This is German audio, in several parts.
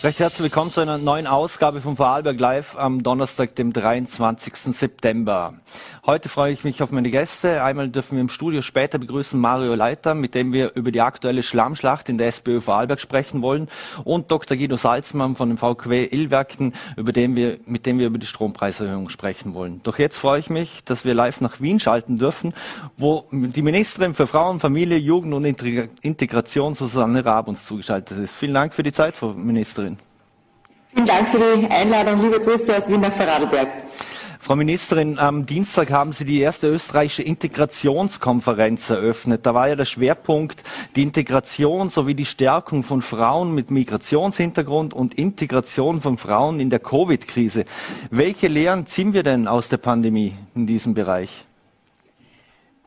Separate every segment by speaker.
Speaker 1: Recht herzlich willkommen zu einer neuen Ausgabe von Vorarlberg Live am Donnerstag, dem 23. September. Heute freue ich mich auf meine Gäste. Einmal dürfen wir im Studio später begrüßen Mario Leiter, mit dem wir über die aktuelle Schlammschlacht in der SPÖ Vorarlberg sprechen wollen und Dr. Guido Salzmann von dem VQW Illwerken, über den wir, mit dem wir über die Strompreiserhöhung sprechen wollen. Doch jetzt freue ich mich, dass wir live nach Wien schalten dürfen, wo die Ministerin für Frauen, Familie, Jugend und Integration Susanne Raab uns zugeschaltet ist. Vielen Dank für die Zeit, Frau Ministerin.
Speaker 2: Vielen Dank für die Einladung, liebe Grüße aus Wien nach Vorarlberg.
Speaker 1: Frau Ministerin, am Dienstag haben Sie die erste österreichische Integrationskonferenz eröffnet. Da war ja der Schwerpunkt die Integration sowie die Stärkung von Frauen mit Migrationshintergrund und Integration von Frauen in der Covid-Krise. Welche Lehren ziehen wir denn aus der Pandemie in diesem Bereich?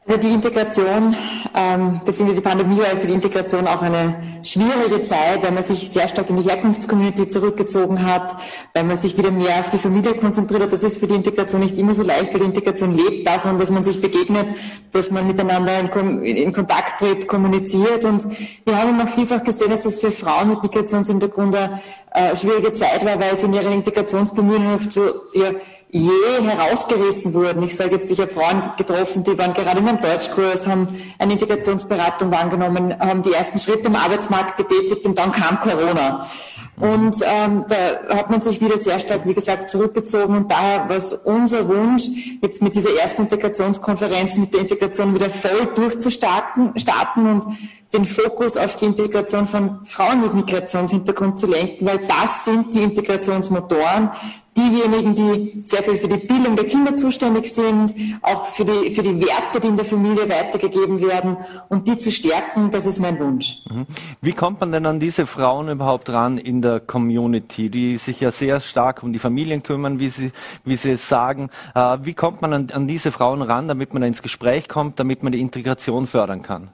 Speaker 2: Also die Integration ähm, bzw. die Pandemie war für die Integration auch eine schwierige Zeit, weil man sich sehr stark in die Herkunftscommunity zurückgezogen hat, weil man sich wieder mehr auf die Familie konzentriert hat. Das ist für die Integration nicht immer so leicht, weil die Integration lebt davon, dass man sich begegnet, dass man miteinander in, in Kontakt tritt, kommuniziert. Und wir haben immer vielfach gesehen, dass das für Frauen mit Migrationshintergrund eine äh, schwierige Zeit war, weil sie in ihren Integrationsbemühungen oft so ja, je herausgerissen wurden. Ich sage jetzt, ich habe Frauen getroffen, die waren gerade in einem Deutschkurs, haben eine Integrationsberatung wahrgenommen, haben die ersten Schritte im Arbeitsmarkt getätigt und dann kam Corona. Und ähm, da hat man sich wieder sehr stark, wie gesagt, zurückgezogen und daher war es unser Wunsch, jetzt mit dieser ersten Integrationskonferenz, mit der Integration wieder voll durchzustarten starten und den Fokus auf die Integration von Frauen mit Migrationshintergrund zu lenken, weil das sind die Integrationsmotoren, diejenigen, die sehr viel für die Bildung der Kinder zuständig sind, auch für die, für die Werte, die in der Familie weitergegeben werden und die zu stärken, das ist mein Wunsch.
Speaker 1: Mhm. Wie kommt man denn an diese Frauen überhaupt ran in der Community, die sich ja sehr stark um die Familien kümmern, wie Sie, wie Sie es sagen? Äh, wie kommt man an, an diese Frauen ran, damit man ins Gespräch kommt, damit man die Integration fördern kann?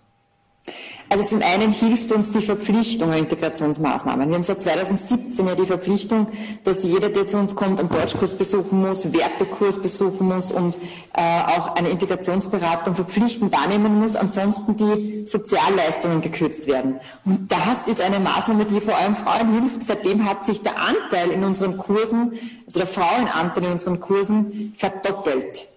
Speaker 2: Also zum einen hilft uns die Verpflichtung an Integrationsmaßnahmen. Wir haben seit 2017 ja die Verpflichtung, dass jeder, der zu uns kommt, einen Deutschkurs besuchen muss, Wertekurs besuchen muss und äh, auch eine Integrationsberatung verpflichtend wahrnehmen muss. Ansonsten die Sozialleistungen gekürzt werden. Und das ist eine Maßnahme, die vor allem Frauen hilft. Seitdem hat sich der Anteil in unseren Kursen, also der Frauenanteil in unseren Kursen verdoppelt.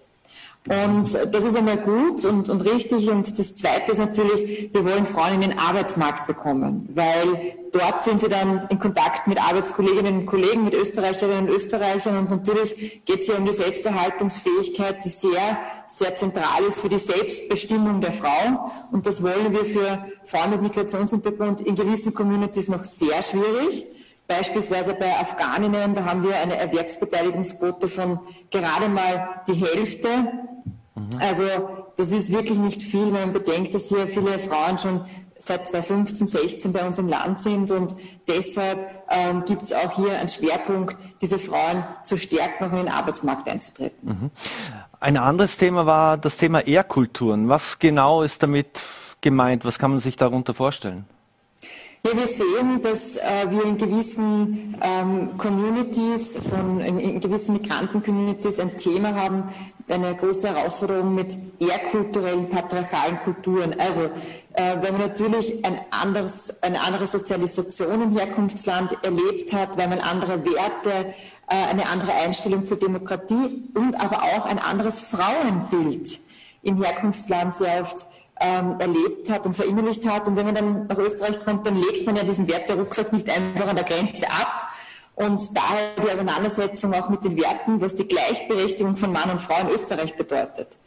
Speaker 2: Und das ist einmal gut und, und richtig. Und das Zweite ist natürlich, wir wollen Frauen in den Arbeitsmarkt bekommen, weil dort sind sie dann in Kontakt mit Arbeitskolleginnen und Kollegen, mit Österreicherinnen und Österreichern. Und natürlich geht es hier um die Selbsterhaltungsfähigkeit, die sehr, sehr zentral ist für die Selbstbestimmung der Frau. Und das wollen wir für Frauen mit Migrationshintergrund in gewissen Communities noch sehr schwierig. Beispielsweise bei Afghaninnen, da haben wir eine Erwerbsbeteiligungsquote von gerade mal die Hälfte. Mhm. Also das ist wirklich nicht viel, wenn man bedenkt, dass hier viele Frauen schon seit 2015, 16 bei uns im Land sind und deshalb ähm, gibt es auch hier einen Schwerpunkt, diese Frauen zu stärken, auch in den Arbeitsmarkt einzutreten. Mhm.
Speaker 1: Ein anderes Thema war das Thema Ehrkulturen. Was genau ist damit gemeint? Was kann man sich darunter vorstellen?
Speaker 2: Ja, wir sehen, dass äh, wir in gewissen ähm, Communities, von, in, in gewissen Migranten-Communities ein Thema haben, eine große Herausforderung mit ehrkulturellen, patriarchalen Kulturen. Also äh, wenn man natürlich ein anderes, eine andere Sozialisation im Herkunftsland erlebt hat, weil man andere Werte, äh, eine andere Einstellung zur Demokratie und aber auch ein anderes Frauenbild im Herkunftsland sehr oft ähm, erlebt hat und verinnerlicht hat. Und wenn man dann nach Österreich kommt, dann legt man ja diesen Wert der Rucksack nicht einfach an der Grenze ab. Und daher die Auseinandersetzung auch mit den Werten, was die Gleichberechtigung von Mann und Frau in Österreich bedeutet.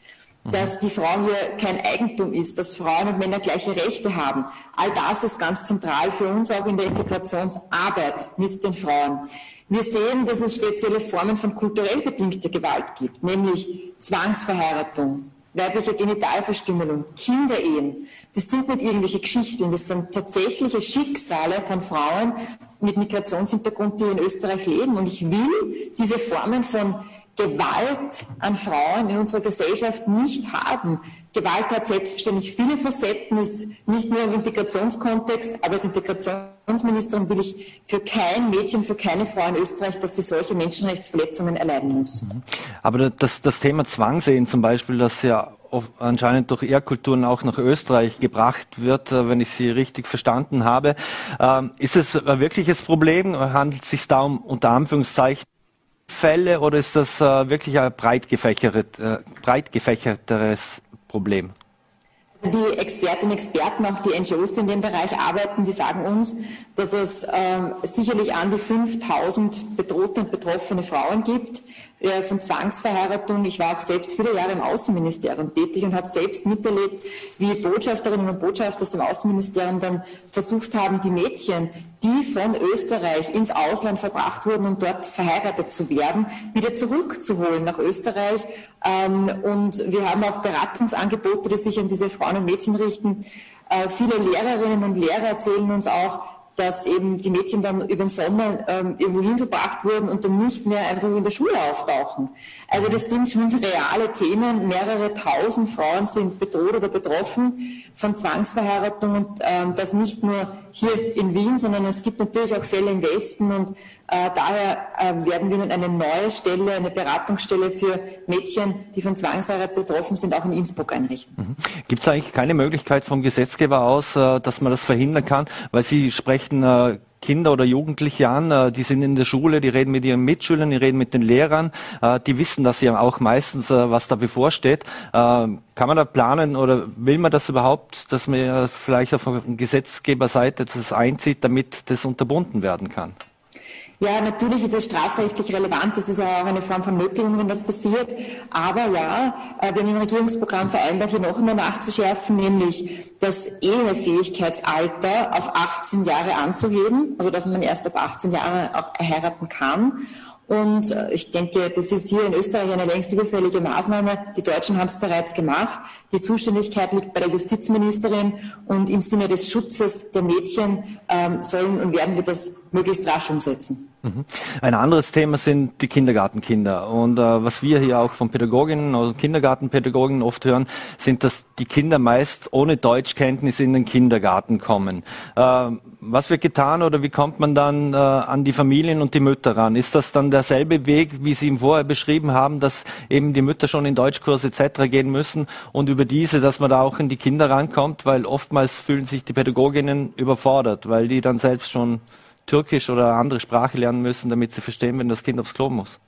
Speaker 2: Mhm. Dass die Frau hier kein Eigentum ist, dass Frauen und Männer gleiche Rechte haben. All das ist ganz zentral für uns auch in der Integrationsarbeit mit den Frauen. Wir sehen, dass es spezielle Formen von kulturell bedingter Gewalt gibt, nämlich Zwangsverheiratung, weibliche Genitalverstümmelung, Kinderehen, das sind nicht irgendwelche Geschichten, das sind tatsächliche Schicksale von Frauen mit Migrationshintergrund, die in Österreich leben. Und ich will diese Formen von Gewalt an Frauen in unserer Gesellschaft nicht haben. Gewalt hat selbstverständlich viele Facetten, ist nicht nur im Integrationskontext, aber als Integrationsministerin will ich für kein Mädchen, für keine Frau in Österreich, dass sie solche Menschenrechtsverletzungen erleiden muss.
Speaker 1: Aber das, das Thema Zwangsehen zum Beispiel, das ja anscheinend durch Ehrkulturen auch nach Österreich gebracht wird, äh, wenn ich Sie richtig verstanden habe. Ähm, ist es ein wirkliches Problem? Handelt es sich da um unter Anführungszeichen Fälle oder ist das äh, wirklich ein breit, gefächert, äh, breit gefächerteres Problem?
Speaker 2: Die Expertinnen und Experten, auch die NGOs, die in dem Bereich arbeiten, die sagen uns, dass es äh, sicherlich an die 5000 bedrohte und betroffene Frauen gibt von Zwangsverheiratung. Ich war auch selbst viele Jahre im Außenministerium tätig und habe selbst miterlebt, wie Botschafterinnen und Botschafter aus dem Außenministerium dann versucht haben, die Mädchen, die von Österreich ins Ausland verbracht wurden, um dort verheiratet zu werden, wieder zurückzuholen nach Österreich. Ähm, und wir haben auch Beratungsangebote, die sich an diese Frauen und Mädchen richten. Äh, viele Lehrerinnen und Lehrer erzählen uns auch, dass eben die Mädchen dann über den Sommer ähm, irgendwo hingebracht wurden und dann nicht mehr einfach in der Schule auftauchen. Also das sind schon reale Themen. Mehrere tausend Frauen sind bedroht oder betroffen von Zwangsverheiratung und ähm, das nicht nur hier in Wien, sondern es gibt natürlich auch Fälle im Westen und äh, daher äh, werden wir nun eine neue Stelle, eine Beratungsstelle für Mädchen, die von Zwangsheirat betroffen sind, auch in Innsbruck einrichten. Mhm.
Speaker 1: Gibt es eigentlich keine Möglichkeit vom Gesetzgeber aus, äh, dass man das verhindern kann? Weil Sie sprechen äh, Kinder oder Jugendliche an, äh, die sind in der Schule, die reden mit ihren Mitschülern, die reden mit den Lehrern, äh, die wissen das ja auch meistens, was da bevorsteht. Kann man da planen oder will man das überhaupt, dass man vielleicht auf Gesetzgeberseite das einzieht, damit das unterbunden werden kann?
Speaker 2: Ja, natürlich ist es strafrechtlich relevant. Das ist auch eine Form von Nötigung, wenn das passiert. Aber ja, wir haben im Regierungsprogramm vereinbart, hier noch einmal nachzuschärfen, nämlich das Ehefähigkeitsalter auf 18 Jahre anzuheben, also dass man erst ab 18 Jahre auch heiraten kann. Und äh, ich denke, das ist hier in Österreich eine längst überfällige Maßnahme. Die Deutschen haben es bereits gemacht. Die Zuständigkeit liegt bei der Justizministerin und im Sinne des Schutzes der Mädchen ähm, sollen und werden wir das möglichst rasch umsetzen.
Speaker 1: Mhm. Ein anderes Thema sind die Kindergartenkinder. Und äh, was wir hier auch von Pädagoginnen, also Kindergartenpädagoginnen oft hören, sind, dass die Kinder meist ohne Deutschkenntnis in den Kindergarten kommen. Äh, was wird getan oder wie kommt man dann äh, an die Familien und die Mütter ran? Ist das dann derselbe Weg, wie Sie ihm vorher beschrieben haben, dass eben die Mütter schon in Deutschkurs etc. gehen müssen und über diese, dass man da auch in die Kinder rankommt, weil oftmals fühlen sich die Pädagoginnen überfordert, weil die dann selbst schon Türkisch oder andere Sprache lernen müssen, damit sie verstehen, wenn das Kind aufs Klo muss.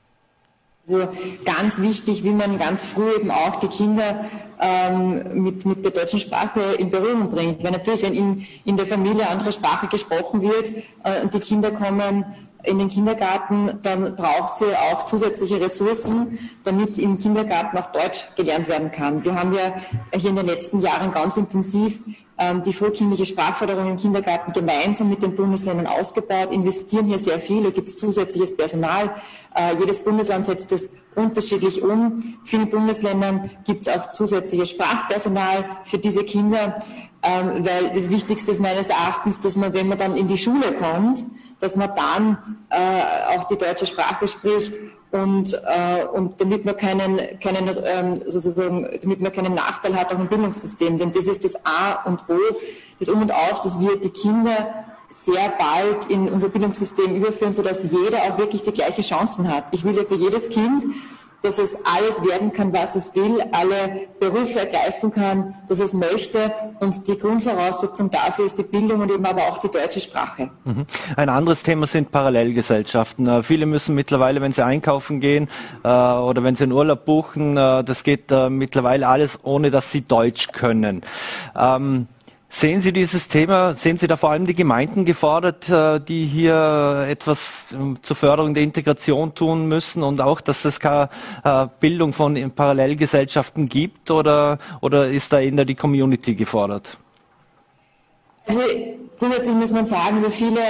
Speaker 2: Also ganz wichtig, wie man ganz früh eben auch die Kinder ähm, mit, mit der deutschen Sprache in Berührung bringt. Weil natürlich, wenn in, in der Familie andere Sprache gesprochen wird äh, und die Kinder kommen in den Kindergarten, dann braucht sie auch zusätzliche Ressourcen, damit im Kindergarten auch Deutsch gelernt werden kann. Wir haben ja hier in den letzten Jahren ganz intensiv ähm, die frühkindliche Sprachförderung im Kindergarten gemeinsam mit den Bundesländern ausgebaut, investieren hier sehr viel, da gibt es zusätzliches Personal. Äh, jedes Bundesland setzt es unterschiedlich um. Vielen Bundesländern gibt es auch zusätzliches Sprachpersonal für diese Kinder, ähm, weil das Wichtigste ist meines Erachtens, dass man, wenn man dann in die Schule kommt, dass man dann äh, auch die deutsche Sprache spricht und, äh, und damit man keinen, keinen ähm, sozusagen, damit man keinen Nachteil hat auch im Bildungssystem. Denn das ist das A und O, das Um und Auf, dass wir die Kinder sehr bald in unser Bildungssystem überführen, sodass jeder auch wirklich die gleichen Chancen hat. Ich will ja für jedes Kind dass es alles werden kann, was es will, alle Berufe ergreifen kann, dass es möchte. Und die Grundvoraussetzung dafür ist die Bildung und eben aber auch die deutsche Sprache.
Speaker 1: Mhm. Ein anderes Thema sind Parallelgesellschaften. Äh, viele müssen mittlerweile, wenn sie einkaufen gehen äh, oder wenn sie einen Urlaub buchen, äh, das geht mittlerweile alles, ohne dass sie Deutsch können. Ähm, Sehen Sie dieses Thema, sehen Sie da vor allem die Gemeinden gefordert, äh, die hier etwas ähm, zur Förderung der Integration tun müssen und auch, dass es keine äh, Bildung von Parallelgesellschaften gibt oder, oder ist da eher die Community gefordert?
Speaker 2: Also grundsätzlich muss man sagen, über viele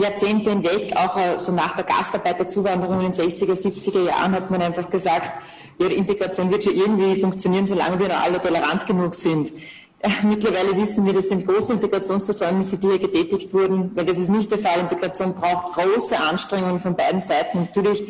Speaker 2: Jahrzehnte hinweg, auch äh, so nach der Gastarbeiterzuwanderung in den 60er, 70er Jahren, hat man einfach gesagt, die Integration wird schon irgendwie funktionieren, solange wir alle tolerant genug sind. Mittlerweile wissen wir, das sind große Integrationsversäumnisse, die hier getätigt wurden, weil das ist nicht der Fall. Integration braucht große Anstrengungen von beiden Seiten. Natürlich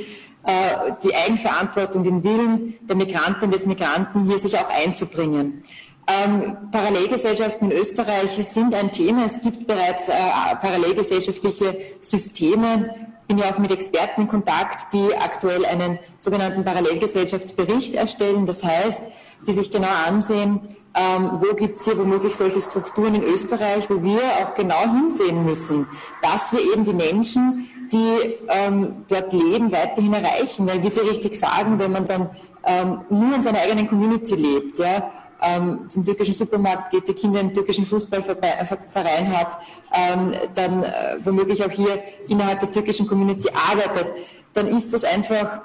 Speaker 2: äh, die Eigenverantwortung, den Willen der Migrantinnen des Migranten, hier sich auch einzubringen. Ähm, Parallelgesellschaften in Österreich sind ein Thema. Es gibt bereits äh, parallelgesellschaftliche Systeme bin ja auch mit Experten in Kontakt, die aktuell einen sogenannten Parallelgesellschaftsbericht erstellen. Das heißt, die sich genau ansehen, ähm, wo gibt es hier womöglich solche Strukturen in Österreich, wo wir auch genau hinsehen müssen, dass wir eben die Menschen, die ähm, dort leben, weiterhin erreichen. Weil, wie Sie richtig sagen, wenn man dann ähm, nur in seiner eigenen Community lebt, ja, ähm, zum türkischen Supermarkt geht, die Kinder im türkischen Fußballverein hat, ähm, dann äh, womöglich auch hier innerhalb der türkischen Community arbeitet, dann ist das einfach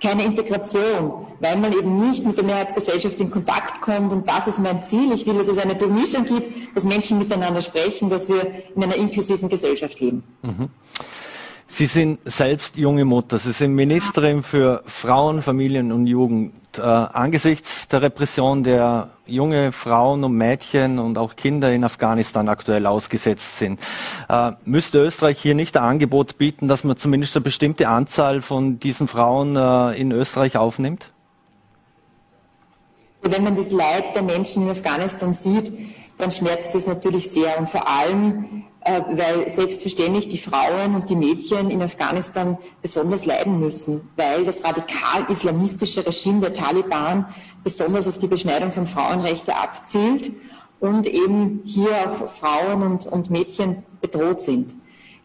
Speaker 2: keine Integration, weil man eben nicht mit der Mehrheitsgesellschaft in Kontakt kommt. Und das ist mein Ziel. Ich will, dass es eine Durchmischung gibt, dass Menschen miteinander sprechen, dass wir in einer inklusiven Gesellschaft leben. Mhm.
Speaker 1: Sie sind selbst junge Mutter. Sie sind Ministerin für Frauen, Familien und Jugend. Äh, angesichts der Repression der junge Frauen und Mädchen und auch Kinder in Afghanistan aktuell ausgesetzt sind, äh, müsste Österreich hier nicht ein Angebot bieten, dass man zumindest eine bestimmte Anzahl von diesen Frauen äh, in Österreich aufnimmt?
Speaker 2: Wenn man das Leid der Menschen in Afghanistan sieht, dann schmerzt das natürlich sehr. Und vor allem, weil selbstverständlich die Frauen und die Mädchen in Afghanistan besonders leiden müssen, weil das radikal islamistische Regime der Taliban besonders auf die Beschneidung von Frauenrechten abzielt und eben hier auch Frauen und, und Mädchen bedroht sind.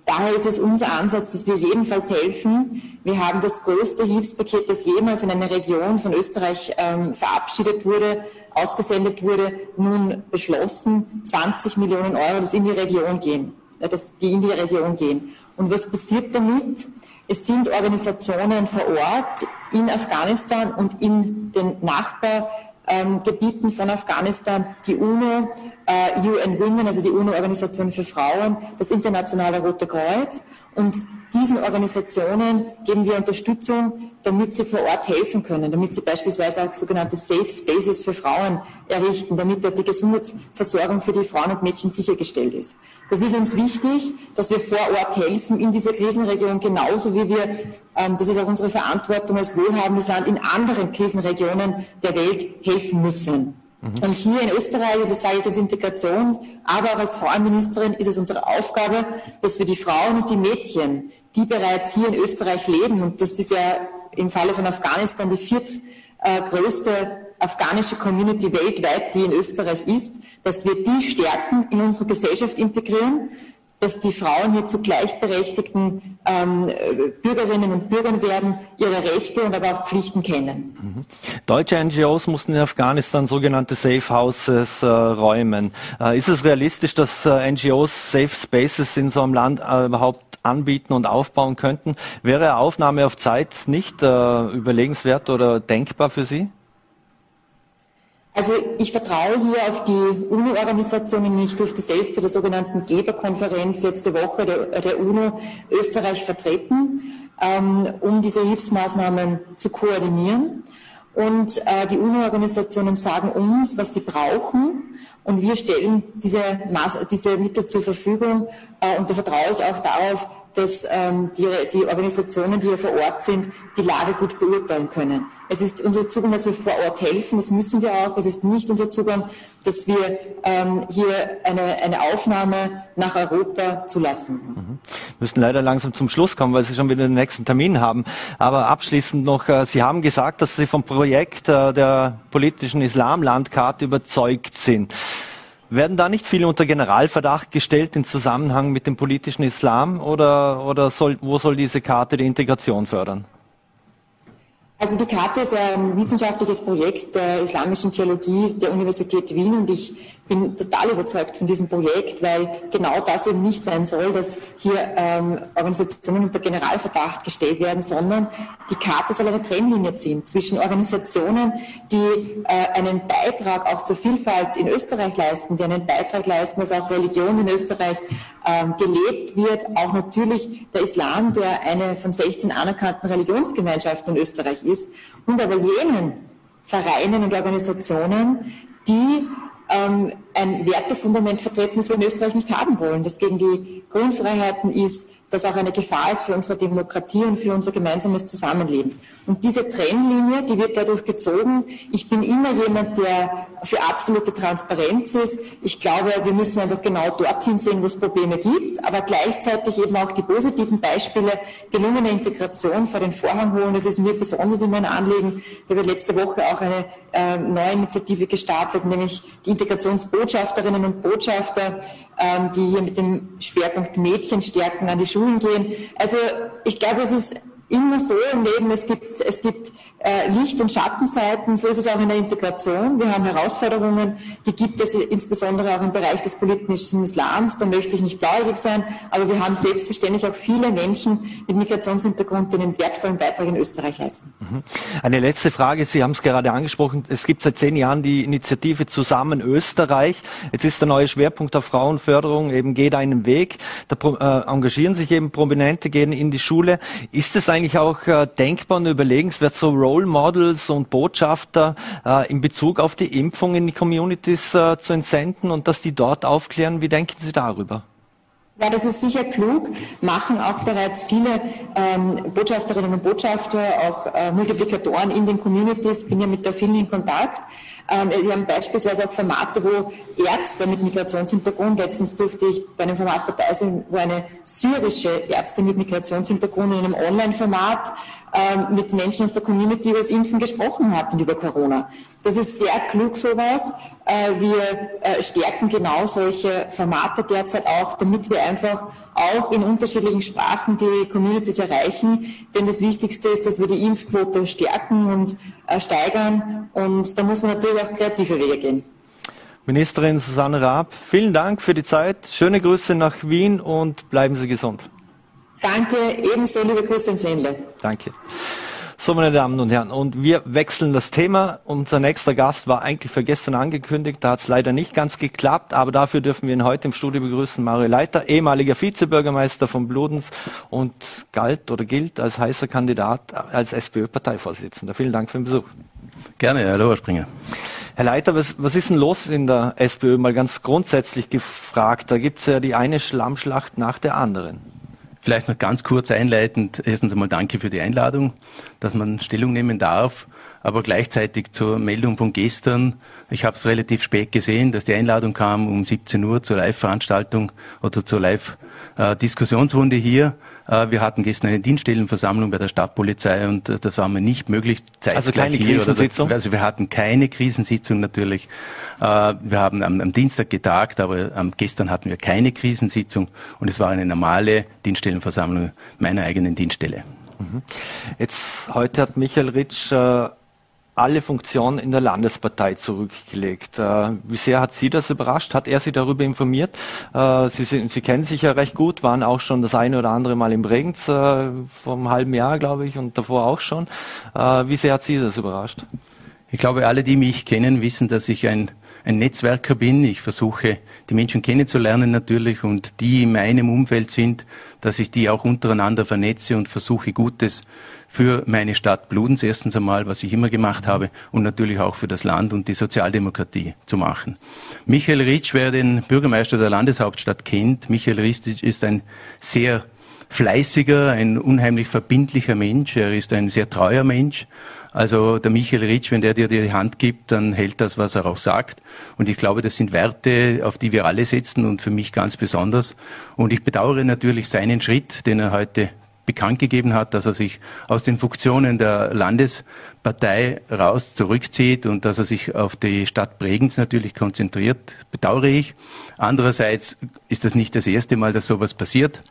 Speaker 2: Daher ist es unser Ansatz, dass wir jedenfalls helfen. Wir haben das größte Hilfspaket, das jemals in einer Region von Österreich ähm, verabschiedet wurde, ausgesendet wurde, nun beschlossen. 20 Millionen Euro, das in die Region gehen, äh, das, die in die Region gehen. Und was passiert damit? Es sind Organisationen vor Ort in Afghanistan und in den Nachbar ähm, Gebieten von Afghanistan, die UNO, äh, UN Women, also die UNO-Organisation für Frauen, das Internationale Rote Kreuz. Und diesen Organisationen geben wir Unterstützung, damit sie vor Ort helfen können, damit sie beispielsweise auch sogenannte Safe Spaces für Frauen errichten, damit dort die Gesundheitsversorgung für die Frauen und Mädchen sichergestellt ist. Das ist uns wichtig, dass wir vor Ort helfen in dieser Krisenregion, genauso wie wir, ähm, das ist auch unsere Verantwortung als wohlhabendes Land, in anderen Krisenregionen der Welt helfen müssen. Mhm. Und hier in Österreich, das sage ich als Integration, aber auch als Frauenministerin, ist es unsere Aufgabe, dass wir die Frauen und die Mädchen, die bereits hier in Österreich leben, und das ist ja im Falle von Afghanistan die viertgrößte äh, afghanische Community weltweit, die in Österreich ist, dass wir die stärken, in unsere Gesellschaft integrieren, dass die Frauen hier zu gleichberechtigten ähm, Bürgerinnen und Bürgern werden, ihre Rechte und aber auch Pflichten kennen.
Speaker 1: Mhm. Deutsche NGOs mussten in Afghanistan sogenannte Safe Houses äh, räumen. Äh, ist es realistisch, dass äh, NGOs Safe Spaces in so einem Land äh, überhaupt anbieten und aufbauen könnten? Wäre Aufnahme auf Zeit nicht äh, überlegenswert oder denkbar für Sie?
Speaker 2: Also ich vertraue hier auf die UNO-Organisationen nicht. durfte selbst bei der sogenannten Geberkonferenz letzte Woche der, der UNO Österreich vertreten, ähm, um diese Hilfsmaßnahmen zu koordinieren. Und äh, die UNO-Organisationen sagen uns, was sie brauchen. Und wir stellen diese, Maß, diese Mittel zur Verfügung. Äh, und da vertraue ich auch darauf, dass ähm, die, die Organisationen, die hier vor Ort sind, die Lage gut beurteilen können. Es ist unser Zugang, dass wir vor Ort helfen, das müssen wir auch. Es ist nicht unser Zugang, dass wir ähm, hier eine, eine Aufnahme nach Europa zulassen.
Speaker 1: Mhm. Wir müssen leider langsam zum Schluss kommen, weil Sie schon wieder den nächsten Termin haben. Aber abschließend noch, äh, Sie haben gesagt, dass Sie vom Projekt äh, der politischen Islamlandkarte überzeugt sind. Werden da nicht viele unter Generalverdacht gestellt im Zusammenhang mit dem politischen Islam oder, oder soll, wo soll diese Karte die Integration fördern?
Speaker 2: Also die Karte ist ein wissenschaftliches Projekt der islamischen Theologie der Universität Wien und ich bin total überzeugt von diesem Projekt, weil genau das eben nicht sein soll, dass hier ähm, Organisationen unter Generalverdacht gestellt werden, sondern die Karte soll eine Trennlinie ziehen zwischen Organisationen, die äh, einen Beitrag auch zur Vielfalt in Österreich leisten, die einen Beitrag leisten, dass auch Religion in Österreich ähm, gelebt wird, auch natürlich der Islam, der eine von 16 anerkannten Religionsgemeinschaften in Österreich ist, und aber jenen Vereinen und Organisationen, die ähm, ein Wertefundament vertreten, das wir in Österreich nicht haben wollen, das gegen die Grundfreiheiten ist, das auch eine Gefahr ist für unsere Demokratie und für unser gemeinsames Zusammenleben. Und diese Trennlinie, die wird dadurch gezogen. Ich bin immer jemand, der für absolute Transparenz ist. Ich glaube, wir müssen einfach genau dorthin sehen, wo es Probleme gibt, aber gleichzeitig eben auch die positiven Beispiele gelungener Integration vor den Vorhang holen. Das ist mir besonders immer ein Anliegen. Ich habe letzte Woche auch eine äh, neue Initiative gestartet, nämlich die Integrationsbotschafterinnen und Botschafter, die hier mit dem Schwerpunkt Mädchen stärken an die Schulen gehen. Also ich glaube, es ist immer so im Leben, es gibt, es gibt äh, Licht- und Schattenseiten, so ist es auch in der Integration. Wir haben Herausforderungen, die gibt es insbesondere auch im Bereich des politischen Islams, da möchte ich nicht blauäugig sein, aber wir haben selbstverständlich auch viele Menschen mit Migrationshintergrund, die einen wertvollen Beitrag in Österreich leisten.
Speaker 1: Mhm. Eine letzte Frage, Sie haben es gerade angesprochen, es gibt seit zehn Jahren die Initiative Zusammen Österreich. Jetzt ist der neue Schwerpunkt auf Frauenförderung, eben geht einen Weg. Da äh, engagieren sich eben Prominente, gehen in die Schule. Ist es eigentlich auch äh, denkbar und überlegenswert, so Role Models und Botschafter äh, in Bezug auf die Impfung in die Communities äh, zu entsenden und dass die dort aufklären? Wie denken Sie darüber?
Speaker 2: Ja, das ist sicher klug, machen auch bereits viele ähm, Botschafterinnen und Botschafter, auch äh, Multiplikatoren in den Communities, bin ja mit der vielen in Kontakt. Ähm, wir haben beispielsweise auch Formate, wo Ärzte mit Migrationshintergrund, letztens durfte ich bei einem Format dabei sein, wo eine syrische Ärztin mit Migrationshintergrund in einem Online-Format ähm, mit Menschen aus der Community über das Impfen gesprochen hat und über Corona. Das ist sehr klug sowas. Äh, wir äh, stärken genau solche Formate derzeit auch, damit wir einfach auch in unterschiedlichen Sprachen die Communities erreichen. Denn das Wichtigste ist, dass wir die Impfquote stärken und äh, steigern. Und da muss man natürlich auch kreative Wege gehen.
Speaker 1: Ministerin Susanne Raab, vielen Dank für die Zeit. Schöne Grüße nach Wien und bleiben Sie gesund.
Speaker 2: Danke, ebenso liebe Grüße ins Ländle.
Speaker 1: Danke. So, meine Damen und Herren, und wir wechseln das Thema. Unser nächster Gast war eigentlich für gestern angekündigt, da hat es leider nicht ganz geklappt, aber dafür dürfen wir ihn heute im Studio begrüßen. Mario Leiter, ehemaliger Vizebürgermeister von Bludens und galt oder gilt als heißer Kandidat als SPÖ-Parteivorsitzender. Vielen Dank für den Besuch.
Speaker 3: Gerne, hallo Herr Springer.
Speaker 1: Herr Leiter, was, was ist denn los in der SPÖ? Mal ganz grundsätzlich gefragt. Da gibt es ja die eine Schlammschlacht nach der anderen.
Speaker 3: Vielleicht noch ganz kurz einleitend. Erstens einmal danke für die Einladung, dass man Stellung nehmen darf. Aber gleichzeitig zur Meldung von gestern. Ich habe es relativ spät gesehen, dass die Einladung kam um 17 Uhr zur Live-Veranstaltung oder zur Live-Diskussionsrunde hier. Äh, wir hatten gestern eine Dienststellenversammlung bei der Stadtpolizei und äh, das war mir nicht möglich.
Speaker 1: Also keine Krisensitzung?
Speaker 3: Also wir hatten keine Krisensitzung natürlich. Äh, wir haben am, am Dienstag getagt, aber am, gestern hatten wir keine Krisensitzung und es war eine normale Dienststellenversammlung meiner eigenen Dienststelle.
Speaker 1: Mhm. Jetzt heute hat Michael Ritsch äh, alle Funktionen in der Landespartei zurückgelegt. Äh, wie sehr hat Sie das überrascht? Hat er Sie darüber informiert? Äh, Sie, sind, Sie kennen sich ja recht gut, waren auch schon das eine oder andere Mal im Bregenz äh, vom halben Jahr, glaube ich, und davor auch schon. Wie sehr hat Sie das überrascht?
Speaker 3: Ich glaube, alle, die mich kennen, wissen, dass ich ein ein Netzwerker bin. Ich versuche, die Menschen kennenzulernen natürlich und die in meinem Umfeld sind, dass ich die auch untereinander vernetze und versuche, Gutes für meine Stadt Bludens erstens einmal, was ich immer gemacht habe, und natürlich auch für das Land und die Sozialdemokratie zu machen. Michael Ritsch, wer den Bürgermeister der Landeshauptstadt kennt, Michael Ritsch ist ein sehr fleißiger, ein unheimlich verbindlicher Mensch. Er ist ein sehr treuer Mensch also der Michael Ritsch, wenn der dir die Hand gibt, dann hält das, was er auch sagt. Und ich glaube, das sind Werte, auf die wir alle setzen und für mich ganz besonders. Und ich bedauere natürlich seinen Schritt, den er heute bekannt gegeben hat, dass er sich aus den Funktionen der Landespartei raus zurückzieht und dass er sich auf die Stadt Bregenz natürlich konzentriert, bedauere ich. Andererseits ist das nicht das erste Mal, dass sowas passiert.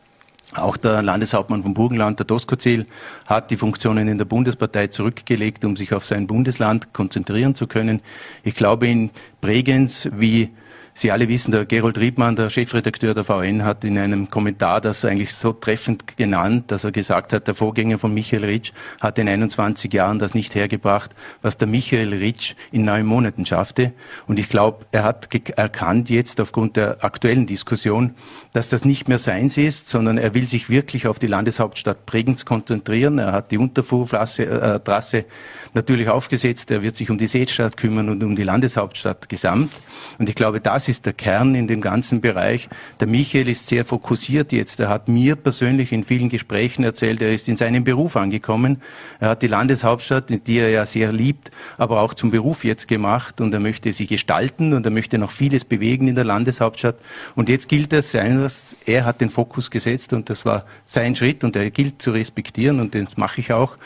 Speaker 3: Auch der Landeshauptmann vom Burgenland, der Doskozil, hat die Funktionen in der Bundespartei zurückgelegt, um sich auf sein Bundesland konzentrieren zu können. Ich glaube, in Bregenz wie Sie alle wissen, der Gerold Riedmann, der Chefredakteur der VN, hat in einem Kommentar das eigentlich so treffend genannt, dass er gesagt hat, der Vorgänger von Michael Ritsch hat in 21 Jahren das nicht hergebracht, was der Michael Ritsch in neun Monaten schaffte. Und ich glaube, er hat erkannt jetzt aufgrund der aktuellen Diskussion, dass das nicht mehr seins ist, sondern er will sich wirklich auf die Landeshauptstadt Bregenz konzentrieren. Er hat die Unterfuhrtrasse äh, natürlich aufgesetzt. Er wird sich um die Seestadt kümmern und um die Landeshauptstadt gesamt. Und ich glaube, das das ist der Kern in dem ganzen Bereich. Der Michael ist sehr fokussiert jetzt. Er hat mir persönlich in vielen Gesprächen erzählt, er ist in seinem Beruf angekommen. Er hat die Landeshauptstadt, die er ja sehr liebt, aber auch zum Beruf jetzt gemacht und er möchte sie gestalten und er möchte noch vieles bewegen in der Landeshauptstadt. Und jetzt gilt es, er hat den Fokus gesetzt und das war sein Schritt und er gilt zu respektieren und das mache ich auch.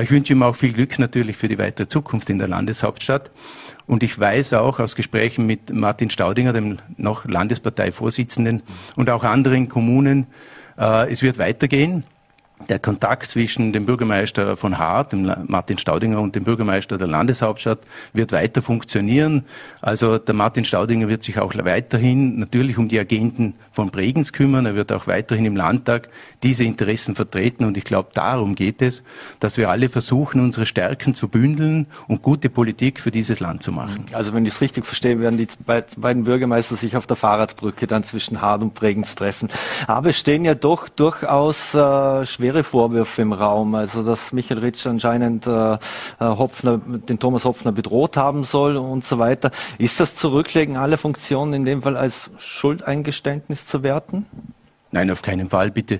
Speaker 3: Ich wünsche ihm auch viel Glück natürlich für die weitere Zukunft in der Landeshauptstadt. Und ich weiß auch aus Gesprächen mit Martin Staudinger, dem noch Landesparteivorsitzenden und auch anderen Kommunen, äh, es wird weitergehen der Kontakt zwischen dem Bürgermeister von Hart, dem Martin Staudinger und dem Bürgermeister der Landeshauptstadt wird weiter funktionieren. Also der Martin Staudinger wird sich auch weiterhin natürlich um die Agenten von Bregenz kümmern. Er wird auch weiterhin im Landtag diese Interessen vertreten. Und ich glaube, darum geht es, dass wir alle versuchen, unsere Stärken zu bündeln und gute Politik für dieses Land zu machen.
Speaker 1: Also wenn ich es richtig verstehe, werden die beiden Bürgermeister sich auf der Fahrradbrücke dann zwischen Hart und Bregenz treffen. Aber es stehen ja doch durchaus äh, schwer schwere Vorwürfe im Raum. Also dass Michael Ritsch anscheinend äh, äh, Hopfner, den Thomas Hopfner bedroht haben soll und so weiter. Ist das Zurücklegen aller Funktionen in dem Fall als Schuldeingeständnis zu werten?
Speaker 3: Nein, auf keinen Fall, bitte.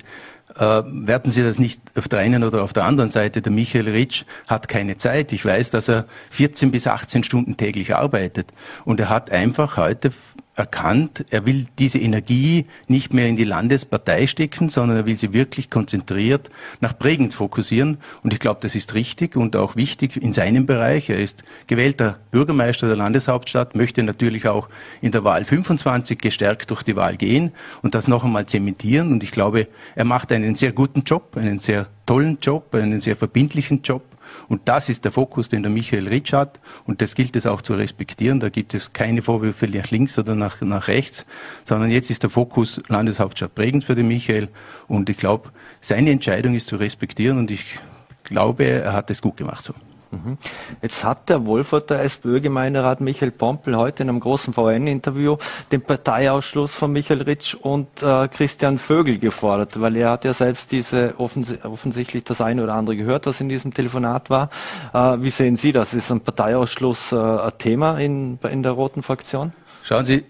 Speaker 3: Äh, werten Sie das nicht auf der einen oder auf der anderen Seite. Der Michael Ritsch hat keine Zeit. Ich weiß, dass er 14 bis 18 Stunden täglich arbeitet. Und er hat einfach heute erkannt, er will diese Energie nicht mehr in die Landespartei stecken, sondern er will sie wirklich konzentriert nach Bregenz fokussieren. Und ich glaube, das ist richtig und auch wichtig in seinem Bereich. Er ist gewählter Bürgermeister der Landeshauptstadt, möchte natürlich auch in der Wahl 25 gestärkt durch die Wahl gehen und das noch einmal zementieren. Und ich glaube, er macht einen sehr guten Job, einen sehr tollen Job, einen sehr verbindlichen Job. Und das ist der Fokus, den der Michael Ritsch hat. Und das gilt es auch zu respektieren. Da gibt es keine Vorwürfe nach links oder nach, nach rechts, sondern jetzt ist der Fokus Landeshauptstadt Bregenz für den Michael. Und ich glaube, seine Entscheidung ist zu respektieren. Und ich glaube, er hat es gut gemacht so.
Speaker 1: Mhm. Jetzt hat der Wolforter SPÖ-Gemeinderat Michael Pompel heute in einem großen VN-Interview den Parteiausschluss von Michael Ritsch und äh, Christian Vögel gefordert, weil er hat ja selbst diese offens offensichtlich das eine oder andere gehört, was in diesem Telefonat war. Äh, wie sehen Sie das? Ist ein Parteiausschluss äh, ein Thema in, in der roten Fraktion?
Speaker 3: Schauen Sie,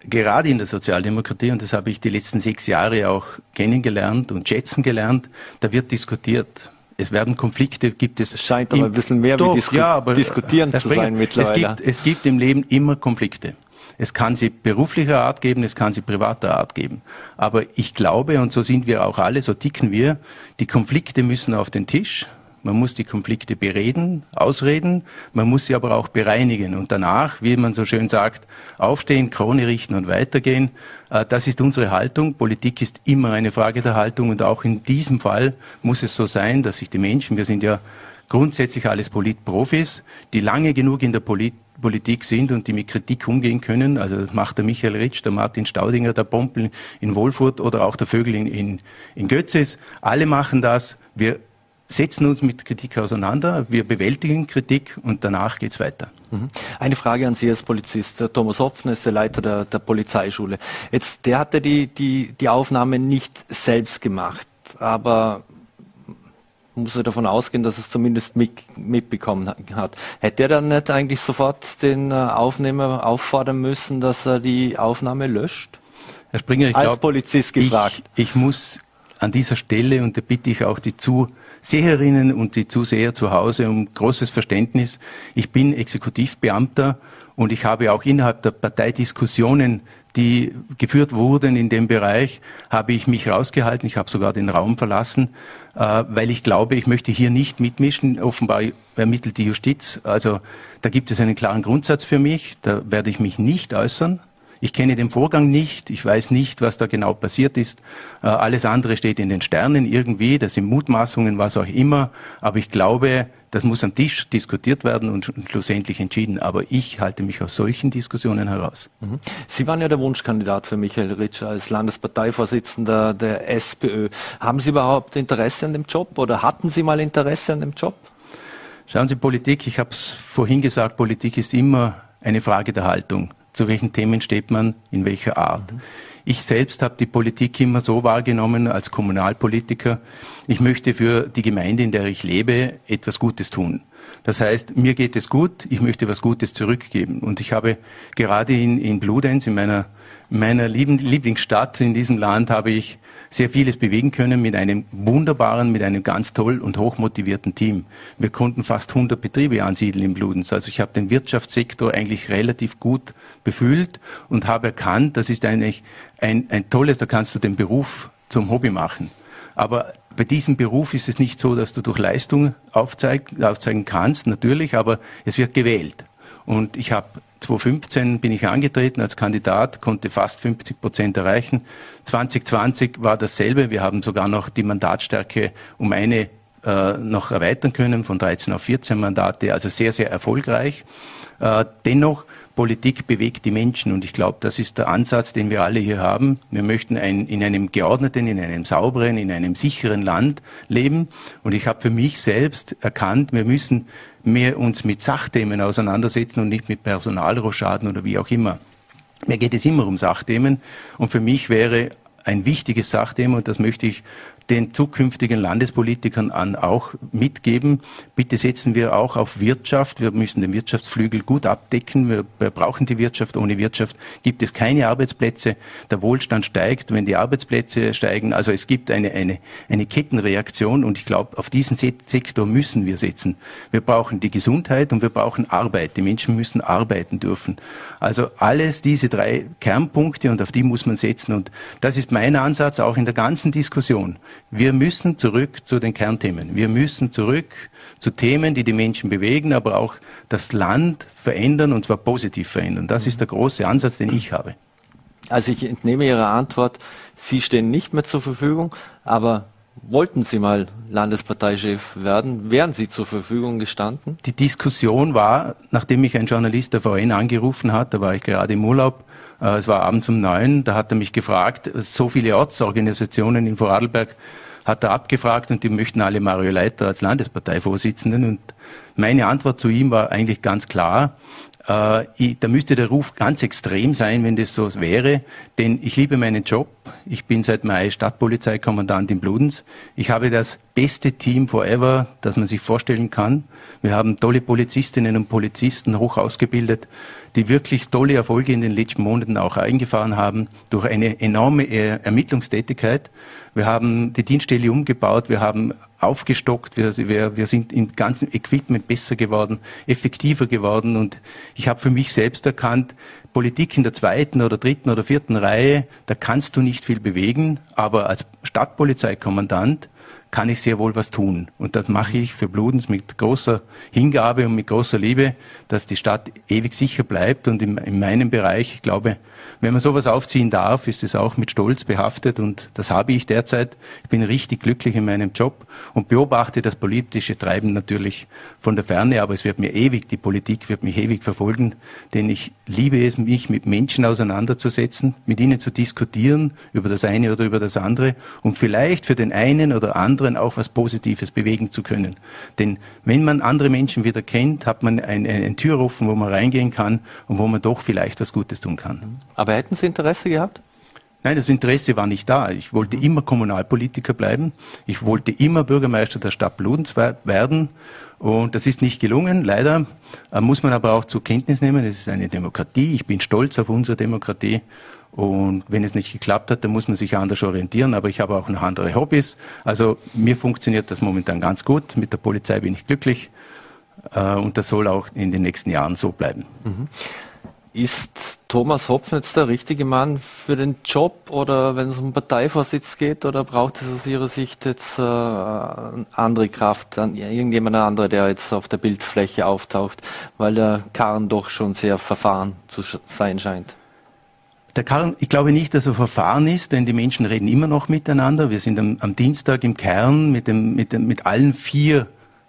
Speaker 3: gerade in der Sozialdemokratie, und das habe ich die letzten sechs Jahre auch kennengelernt und schätzen gelernt, da wird diskutiert es werden Konflikte, gibt es.
Speaker 1: Es scheint aber ein bisschen mehr
Speaker 3: doch, wie Disku ja, diskutieren zu sein mittlerweile. Es gibt, es gibt im Leben immer Konflikte. Es kann sie beruflicher Art geben, es kann sie privater Art geben. Aber ich glaube, und so sind wir auch alle, so ticken wir, die Konflikte müssen auf den Tisch. Man muss die Konflikte bereden, ausreden, man muss sie aber auch bereinigen und danach, wie man so schön sagt, aufstehen, Krone richten und weitergehen. Äh, das ist unsere Haltung. Politik ist immer eine Frage der Haltung und auch in diesem Fall muss es so sein, dass sich die Menschen, wir sind ja grundsätzlich alles Politprofis, die lange genug in der Polit Politik sind und die mit Kritik umgehen können. Also macht der Michael Ritsch, der Martin Staudinger, der Pompel in Wolfurt oder auch der Vögel in, in, in Götzes. Alle machen das. Wir setzen uns mit Kritik auseinander, wir bewältigen Kritik und danach geht's weiter.
Speaker 1: Mhm. Eine Frage an Sie als Polizist. Thomas Hopfen ist der Leiter der, der Polizeischule. Jetzt, der hatte die, die, die Aufnahme nicht selbst gemacht, aber muss er davon ausgehen, dass es zumindest mit, mitbekommen hat. Hätte er dann nicht eigentlich sofort den äh, Aufnehmer auffordern müssen, dass er die Aufnahme löscht?
Speaker 3: Herr Springer, ich
Speaker 1: Als glaub, Polizist gefragt.
Speaker 3: Ich, ich muss an dieser Stelle, und da bitte ich auch die zu Seherinnen und die Zuseher zu Hause um großes Verständnis. Ich bin Exekutivbeamter und ich habe auch innerhalb der Partei Diskussionen, die geführt wurden in dem Bereich, habe ich mich rausgehalten. Ich habe sogar den Raum verlassen, äh, weil ich glaube, ich möchte hier nicht mitmischen. Offenbar ermittelt die Justiz. Also da gibt es einen klaren Grundsatz für mich. Da werde ich mich nicht äußern. Ich kenne den Vorgang nicht, ich weiß nicht, was da genau passiert ist. Äh, alles andere steht in den Sternen irgendwie, das sind Mutmaßungen, was auch immer. Aber ich glaube, das muss am Tisch diskutiert werden und schlussendlich entschieden. Aber ich halte mich aus solchen Diskussionen heraus.
Speaker 1: Mhm. Sie waren ja der Wunschkandidat für Michael Ritsch als Landesparteivorsitzender der SPÖ. Haben Sie überhaupt Interesse an dem Job oder hatten Sie mal Interesse an dem Job?
Speaker 3: Schauen Sie, Politik, ich habe es vorhin gesagt, Politik ist immer eine Frage der Haltung zu welchen Themen steht man, in welcher Art. Mhm. Ich selbst habe die Politik immer so wahrgenommen als Kommunalpolitiker. Ich möchte für die Gemeinde, in der ich lebe, etwas Gutes tun. Das heißt, mir geht es gut, ich möchte was Gutes zurückgeben. Und ich habe gerade in, in Bludenz, in meiner, meiner Lieblingsstadt in diesem Land, habe ich sehr vieles bewegen können mit einem wunderbaren, mit einem ganz toll und hochmotivierten Team. Wir konnten fast 100 Betriebe ansiedeln in Bludenz. Also ich habe den Wirtschaftssektor eigentlich relativ gut befüllt und habe erkannt, das ist eigentlich ein, ein tolles, da kannst du den Beruf zum Hobby machen. Aber bei diesem Beruf ist es nicht so, dass du durch Leistung aufzeig, aufzeigen kannst, natürlich, aber es wird gewählt. Und ich habe 2015 bin ich angetreten als Kandidat, konnte fast 50 Prozent erreichen. 2020 war dasselbe. Wir haben sogar noch die Mandatstärke um eine äh, noch erweitern können, von 13 auf 14 Mandate, also sehr, sehr erfolgreich. Äh, dennoch, Politik bewegt die Menschen und ich glaube, das ist der Ansatz, den wir alle hier haben. Wir möchten ein, in einem geordneten, in einem sauberen, in einem sicheren Land leben und ich habe für mich selbst erkannt, wir müssen mehr uns mit Sachthemen auseinandersetzen und nicht mit Personalrochaden oder wie auch immer. Mir geht es immer um Sachthemen und für mich wäre ein wichtiges Sachthema und das möchte ich den zukünftigen Landespolitikern an auch mitgeben. Bitte setzen wir auch auf Wirtschaft. Wir müssen den Wirtschaftsflügel gut abdecken. Wir, brauchen die Wirtschaft. Ohne Wirtschaft gibt es keine Arbeitsplätze. Der Wohlstand steigt, wenn die Arbeitsplätze steigen. Also es gibt eine, eine, eine Kettenreaktion und ich glaube, auf diesen Sektor müssen wir setzen. Wir brauchen die Gesundheit und wir brauchen Arbeit. Die Menschen müssen arbeiten dürfen. Also alles diese drei Kernpunkte und auf die muss man setzen. Und das ist mein Ansatz auch in der ganzen Diskussion. Wir müssen zurück zu den Kernthemen. Wir müssen zurück zu Themen, die die Menschen bewegen, aber auch das Land verändern und zwar positiv verändern. Das ist der große Ansatz, den ich habe.
Speaker 1: Also ich entnehme Ihrer Antwort, Sie stehen nicht mehr zur Verfügung, aber wollten Sie mal Landesparteichef werden? Wären Sie zur Verfügung gestanden?
Speaker 3: Die Diskussion war, nachdem mich ein Journalist der VN angerufen hat, da war ich gerade im Urlaub, es war abends um neun, da hat er mich gefragt, so viele Ortsorganisationen in Vorarlberg hat er abgefragt und die möchten alle Mario Leiter als Landesparteivorsitzenden. Und meine Antwort zu ihm war eigentlich ganz klar, äh, ich, da müsste der Ruf ganz extrem sein, wenn das so wäre, denn ich liebe meinen Job. Ich bin seit Mai Stadtpolizeikommandant in Bludenz. Ich habe das beste Team forever, das man sich vorstellen kann. Wir haben tolle Polizistinnen und Polizisten hoch ausgebildet die wirklich tolle Erfolge in den letzten Monaten auch eingefahren haben durch eine enorme äh, Ermittlungstätigkeit. Wir haben die Dienststelle umgebaut, wir haben aufgestockt, wir, wir, wir sind im ganzen Equipment besser geworden, effektiver geworden und ich habe für mich selbst erkannt, Politik in der zweiten oder dritten oder vierten Reihe, da kannst du nicht viel bewegen, aber als Stadtpolizeikommandant kann ich sehr wohl was tun. Und das mache ich für Bludens mit großer Hingabe und mit großer Liebe, dass die Stadt ewig sicher bleibt. Und in, in meinem Bereich, ich glaube, wenn man sowas aufziehen darf, ist es auch mit Stolz behaftet und das habe ich derzeit. Ich bin richtig glücklich in meinem Job und beobachte das politische Treiben natürlich von der Ferne, aber es wird mir ewig, die Politik wird mich ewig verfolgen, denn ich liebe es, mich mit Menschen auseinanderzusetzen, mit ihnen zu diskutieren über das eine oder über das andere und vielleicht für den einen oder anderen auch was Positives bewegen zu können. Denn wenn man andere Menschen wieder kennt, hat man ein, ein, ein Tür offen, wo man reingehen kann und wo man doch vielleicht was Gutes tun kann.
Speaker 1: Aber hätten Sie Interesse gehabt?
Speaker 3: Nein, das Interesse war nicht da. Ich wollte immer Kommunalpolitiker bleiben. Ich wollte immer Bürgermeister der Stadt Bludenz werden. Und das ist nicht gelungen, leider. Äh, muss man aber auch zur Kenntnis nehmen, es ist eine Demokratie. Ich bin stolz auf unsere Demokratie. Und wenn es nicht geklappt hat, dann muss man sich anders orientieren. Aber ich habe auch noch andere Hobbys. Also mir funktioniert das momentan ganz gut. Mit der Polizei bin ich glücklich. Äh, und das soll auch in den nächsten Jahren so bleiben. Mhm.
Speaker 1: Ist Thomas Hopfen jetzt der richtige Mann für den Job oder wenn es um Parteivorsitz geht oder braucht es aus Ihrer Sicht jetzt äh, andere Kraft, irgendjemand andere, der jetzt auf der Bildfläche auftaucht, weil der Karren doch schon sehr verfahren zu sein scheint?
Speaker 3: Der Karren, ich glaube nicht, dass er verfahren ist, denn die Menschen reden immer noch miteinander. Wir sind am, am Dienstag im Kern mit, dem, mit, dem, mit allen vier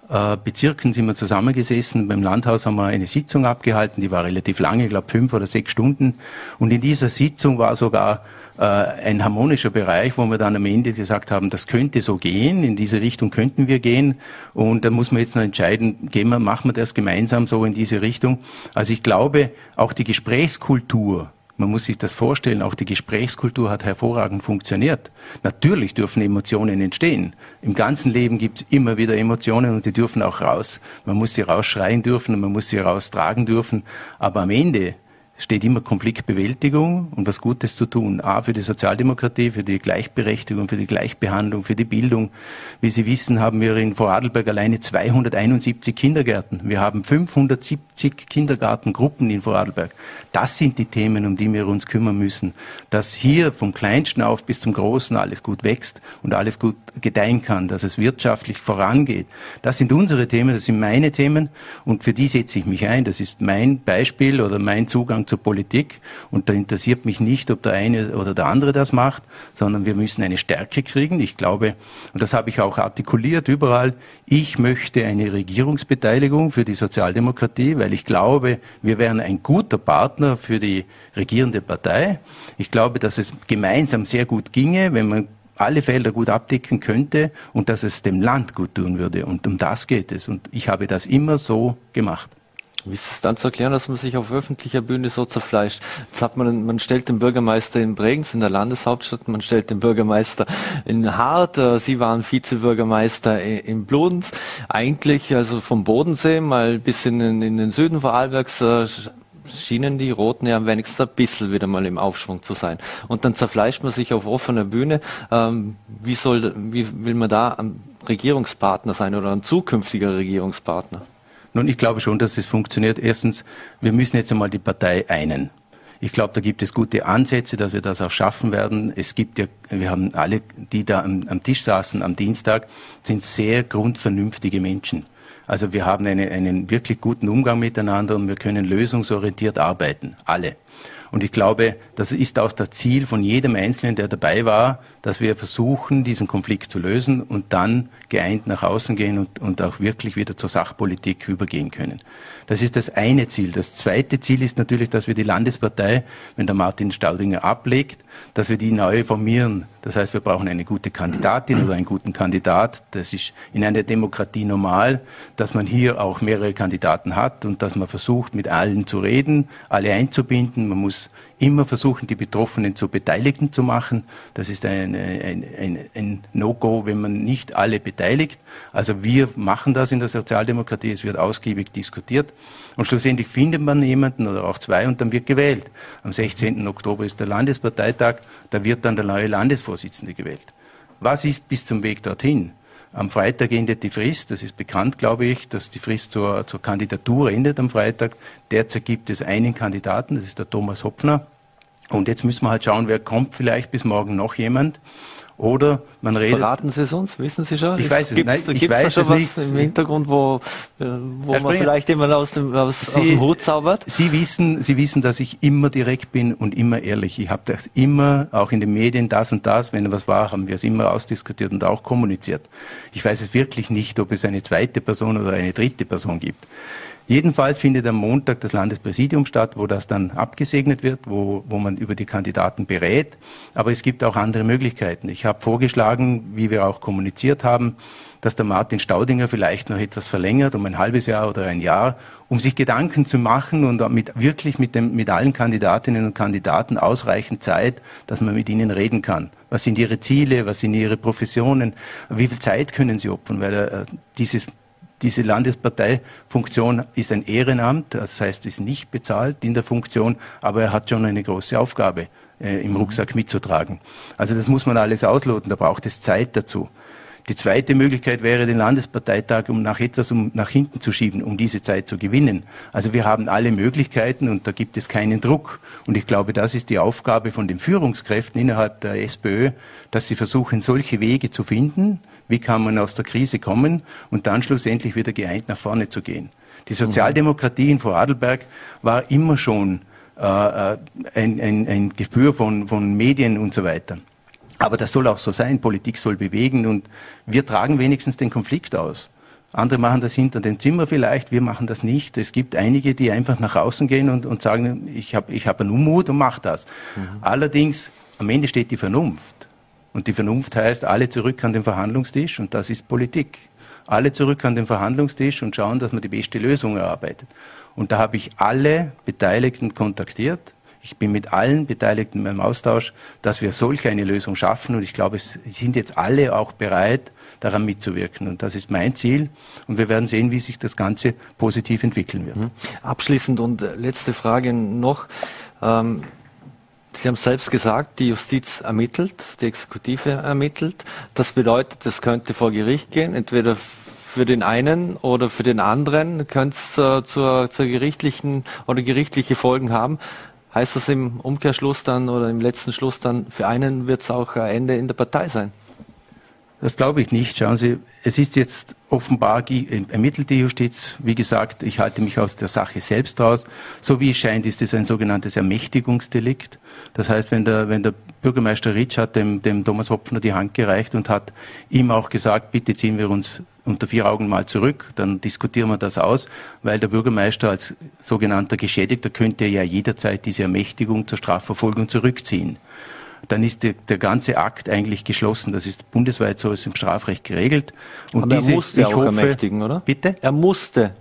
Speaker 3: äh, Bezirken sind wir zusammengesessen. Beim Landhaus haben wir eine Sitzung abgehalten, die war relativ lange, ich glaube fünf oder sechs Stunden. Und in dieser Sitzung war sogar äh, ein harmonischer Bereich, wo wir dann am Ende gesagt haben, das könnte so gehen, in diese Richtung könnten wir gehen. Und da muss man jetzt noch entscheiden, gehen wir, machen wir das gemeinsam so in diese Richtung. Also ich glaube, auch die Gesprächskultur Man muss sich das vorstellen, auch die Gesprächskultur hat hervorragend funktioniert. Natürlich dürfen Emotionen entstehen. Im ganzen Leben gibt es immer wieder Emotionen und die dürfen auch raus. Man muss sie rausschreien dürfen und man muss sie raustragen dürfen. Aber am Ende steht immer Konfliktbewältigung und was Gutes zu tun. A, für die Sozialdemokratie, für die Gleichberechtigung, für die Gleichbehandlung, für die Bildung. Wie Sie wissen, haben wir in Vorarlberg alleine 271 Kindergärten. Wir haben 570 Kindergartengruppen in Vorarlberg. Das sind die Themen, um die wir uns kümmern müssen. Dass hier vom Kleinsten auf bis zum Großen alles gut wächst und alles gut gedeihen kann, dass es wirtschaftlich vorangeht. Das sind unsere Themen, das sind meine Themen und für die setze ich mich ein. Das ist mein Beispiel oder mein Zugang zur Politik und da interessiert mich nicht, ob der eine oder der andere das macht, sondern wir müssen eine Stärke kriegen. Ich glaube, und das habe ich auch artikuliert überall, ich möchte eine Regierungsbeteiligung für die Sozialdemokratie, weil ich glaube, wir wären ein guter Partner für die regierende Partei. Ich glaube, dass es gemeinsam sehr gut ginge, wenn man alle Felder gut abdecken könnte und dass es dem Land gut tun würde. Und um das geht es. Und ich habe das immer so gemacht.
Speaker 1: Wie ist es dann zu erklären, dass man sich auf öffentlicher Bühne so zerfleischt? Jetzt hat man, man stellt den Bürgermeister in Bregenz, in der Landeshauptstadt, man stellt den Bürgermeister in Hart, äh, Sie waren Vizebürgermeister in Bludenz. Eigentlich, also vom Bodensee mal bis in, in den Süden Vorarlbergs, äh, schienen die Roten ja am wenigsten ein bisschen wieder mal im Aufschwung zu sein. Und dann zerfleischt man sich auf offener Bühne. Ähm, wie, soll, wie will man da ein Regierungspartner sein oder ein zukünftiger Regierungspartner?
Speaker 3: Nun, ich glaube schon, dass es funktioniert. Erstens, wir müssen jetzt einmal die Partei einen. Ich glaube, da gibt es gute Ansätze, dass wir das auch schaffen werden. Es gibt ja, wir haben alle, die da am, am Tisch saßen am Dienstag, sind sehr grundvernünftige Menschen. Also wir haben eine, einen wirklich guten Umgang miteinander und wir können lösungsorientiert arbeiten. Alle. Und ich glaube, das ist auch das Ziel von jedem Einzelnen, der dabei war, dass wir versuchen, diesen Konflikt zu lösen und dann geeint nach außen gehen und, und auch wirklich wieder zur Sachpolitik übergehen können. Das ist das eine Ziel. Das zweite Ziel ist natürlich, dass wir die Landespartei, wenn der Martin Staudinger ablegt, dass wir die neu formieren. Das heißt, wir brauchen eine gute Kandidatin oder einen guten Kandidat. Das ist in einer Demokratie normal, dass man hier auch mehrere Kandidaten hat und dass man versucht, mit allen zu reden, alle einzubinden. Man muss immer versuchen, die Betroffenen zu Beteiligten zu machen. Das ist ein, ein, ein, ein No-Go, wenn man nicht alle beteiligt. Also wir machen das in der Sozialdemokratie. Es wird ausgiebig diskutiert. Und schlussendlich findet man jemanden oder auch zwei und dann wird gewählt. Am 16. Oktober ist der Landesparteitag. Da wird dann der neue Landesvorsitzende gewählt. Was ist bis zum Weg dorthin? Am Freitag endet die Frist. Das ist bekannt, glaube ich, dass die Frist zur, zur Kandidatur endet am Freitag. Derzeit gibt es einen Kandidaten, das ist der Thomas Hopfner. Und jetzt müssen wir halt schauen, wer kommt vielleicht bis morgen noch jemand. Oder man redet.
Speaker 1: Verraten Sie es uns? Wissen Sie schon?
Speaker 3: Ich weiß es
Speaker 1: gibt's,
Speaker 3: nicht.
Speaker 1: Gibt's da schon was nicht. im Hintergrund, wo, äh, wo man vielleicht jemand aus dem, aus, Sie, aus dem Hut zaubert?
Speaker 3: Sie wissen, Sie wissen, dass ich immer direkt bin und immer ehrlich. Ich habe das immer, auch in den Medien, das und das, wenn was war, haben wir es immer ausdiskutiert und auch kommuniziert. Ich weiß es wirklich nicht, ob es eine zweite Person oder eine dritte Person gibt. Jedenfalls findet am Montag das Landespräsidium statt, wo das dann abgesegnet wird, wo, wo man über die Kandidaten berät. Aber es gibt auch andere Möglichkeiten. Ich habe vorgeschlagen, wie wir auch kommuniziert haben, dass der Martin Staudinger vielleicht noch etwas verlängert, um ein halbes Jahr oder ein Jahr, um sich Gedanken zu machen und mit, wirklich mit, dem, mit allen Kandidatinnen und Kandidaten ausreichend Zeit, dass man mit ihnen reden kann. Was sind ihre Ziele? Was sind ihre Professionen? Wie viel Zeit können sie opfern? Weil äh, dieses diese Landesparteifunktion ist ein Ehrenamt, das heißt, ist nicht bezahlt in der Funktion, aber er hat schon eine große Aufgabe äh, im Rucksack mitzutragen. Also das muss man alles ausloten, da braucht es Zeit dazu. Die zweite Möglichkeit wäre, den Landesparteitag um nach etwas um nach hinten zu schieben, um diese Zeit zu gewinnen. Also wir haben alle Möglichkeiten und da gibt es keinen Druck. Und ich glaube, das ist die Aufgabe von den Führungskräften innerhalb der SPÖ, dass sie versuchen, solche Wege zu finden, wie kann man aus der Krise kommen und dann schlussendlich wieder geeint nach vorne zu gehen. Die Sozialdemokratie in Vorarlberg war immer schon äh, äh, ein, ein, ein Gespür von, von Medien und so weiter. Aber das soll auch so sein. Politik soll bewegen und wir tragen wenigstens den Konflikt aus. Andere machen das hinter dem Zimmer vielleicht, wir machen das nicht. Es gibt einige, die einfach nach außen gehen und, und sagen, ich habe ich hab einen Unmut und mache das. Mhm. Allerdings, am Ende steht die Vernunft. Und die Vernunft heißt, alle zurück an den Verhandlungstisch und das ist Politik. Alle zurück an den Verhandlungstisch und schauen, dass man die beste Lösung erarbeitet. Und da habe ich alle Beteiligten kontaktiert. Ich bin mit allen Beteiligten im Austausch, dass wir solch eine Lösung schaffen. Und ich glaube, es sind jetzt alle auch bereit, daran mitzuwirken. Und das ist mein Ziel. Und wir werden sehen, wie sich das Ganze positiv entwickeln wird. Mhm.
Speaker 1: Abschließend und letzte Frage noch. Ähm, Sie haben selbst gesagt, die Justiz ermittelt, die Exekutive ermittelt. Das bedeutet, es könnte vor Gericht gehen, entweder für den einen oder für den anderen könnte es äh, zur, zur gerichtlichen oder gerichtliche Folgen haben. Heißt das im Umkehrschluss dann oder im letzten Schluss dann, für einen wird es auch ein Ende in der Partei sein?
Speaker 3: Das glaube ich nicht. Schauen Sie, es ist jetzt offenbar ermittelt die Justiz. Wie gesagt, ich halte mich aus der Sache selbst raus. So wie es scheint, ist es ein sogenanntes Ermächtigungsdelikt. Das heißt, wenn der, wenn der Bürgermeister Ritsch hat dem, dem Thomas Hopfner die Hand gereicht und hat ihm auch gesagt, bitte ziehen wir uns unter vier Augen mal zurück, dann diskutieren wir das aus, weil der Bürgermeister als sogenannter Geschädigter könnte ja jederzeit diese Ermächtigung zur Strafverfolgung zurückziehen dann ist der, der ganze Akt eigentlich geschlossen. Das ist bundesweit so ist im Strafrecht geregelt.
Speaker 1: Und Aber diese, er musste auch hoffe, ermächtigen, oder?
Speaker 3: Bitte?
Speaker 1: Er musste,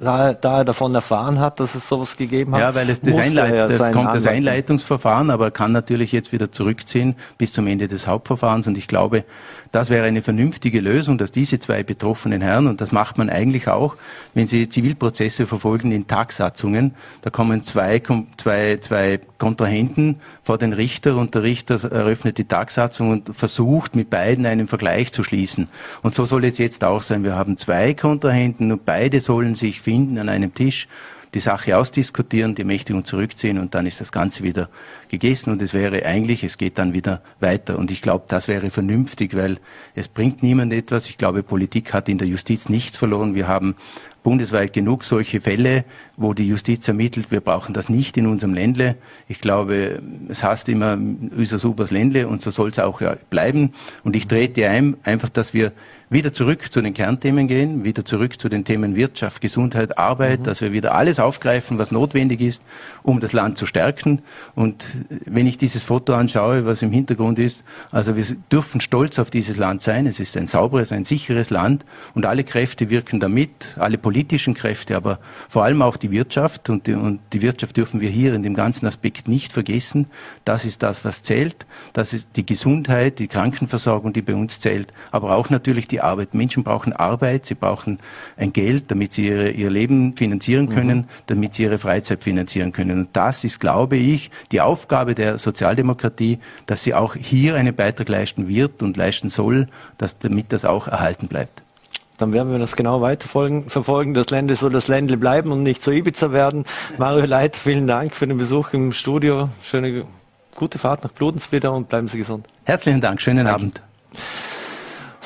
Speaker 1: da, da, er davon erfahren hat, dass es sowas gegeben hat.
Speaker 3: Ja, weil es das, Einleit das kommt das Einleitungsverfahren, aber kann natürlich jetzt wieder zurückziehen bis zum Ende des Hauptverfahrens. Und ich glaube, das wäre eine vernünftige Lösung, dass diese zwei betroffenen Herren, und das macht man eigentlich auch, wenn Sie Zivilprozesse verfolgen in Tagsatzungen, da kommen zwei, zwei, zwei Kontrahenten vor den Richter und der Richter eröffnet die Tagsatzung und versucht mit beiden einen Vergleich zu schließen. Und so soll es jetzt auch sein. Wir haben zwei Kontrahenten und beide sollen sich finden an einem Tisch die Sache ausdiskutieren, die Mächtigung zurückziehen und dann ist das Ganze wieder gegessen und es wäre eigentlich, es geht dann wieder weiter. Und ich glaube, das wäre vernünftig, weil es bringt niemand etwas. Ich glaube, Politik hat in der Justiz nichts verloren. Wir haben bundesweit genug solche Fälle, wo die Justiz ermittelt. Wir brauchen das nicht in unserem Ländle. Ich glaube, es heißt immer unser supers Ländle und so soll es auch bleiben. Und ich trete ein, einfach, dass wir wieder zurück zu den Kernthemen gehen, wieder zurück zu den Themen Wirtschaft, Gesundheit, Arbeit, mhm. dass wir wieder alles aufgreifen, was notwendig ist, um das Land zu stärken. Und wenn ich dieses Foto anschaue, was im Hintergrund ist, also wir dürfen stolz auf dieses Land sein. Es ist ein sauberes, ein sicheres Land und alle Kräfte wirken damit, alle politischen Kräfte, aber vor allem auch die Wirtschaft. Und die, und die Wirtschaft dürfen wir hier in dem ganzen Aspekt nicht vergessen. Das ist das, was zählt. Das ist die Gesundheit, die Krankenversorgung, die bei uns zählt, aber auch natürlich die die Arbeit. Menschen brauchen Arbeit, sie brauchen ein Geld, damit sie ihre, ihr Leben finanzieren mhm. können, mhm. damit sie ihre Freizeit finanzieren können. Und das ist, glaube ich, die Aufgabe der Sozialdemokratie, dass sie auch hier einen Beitrag leisten wird und leisten soll, dass, damit das auch erhalten bleibt.
Speaker 1: Dann werden wir das genau weiterverfolgen. Verfolgen. Das Ländle soll das Ländle bleiben und nicht zu Ibiza werden. Mario Leit, vielen Dank für den Besuch im Studio. Schöne, gute Fahrt nach wieder und bleiben Sie gesund.
Speaker 3: Herzlichen Dank. Schönen Danke. Abend.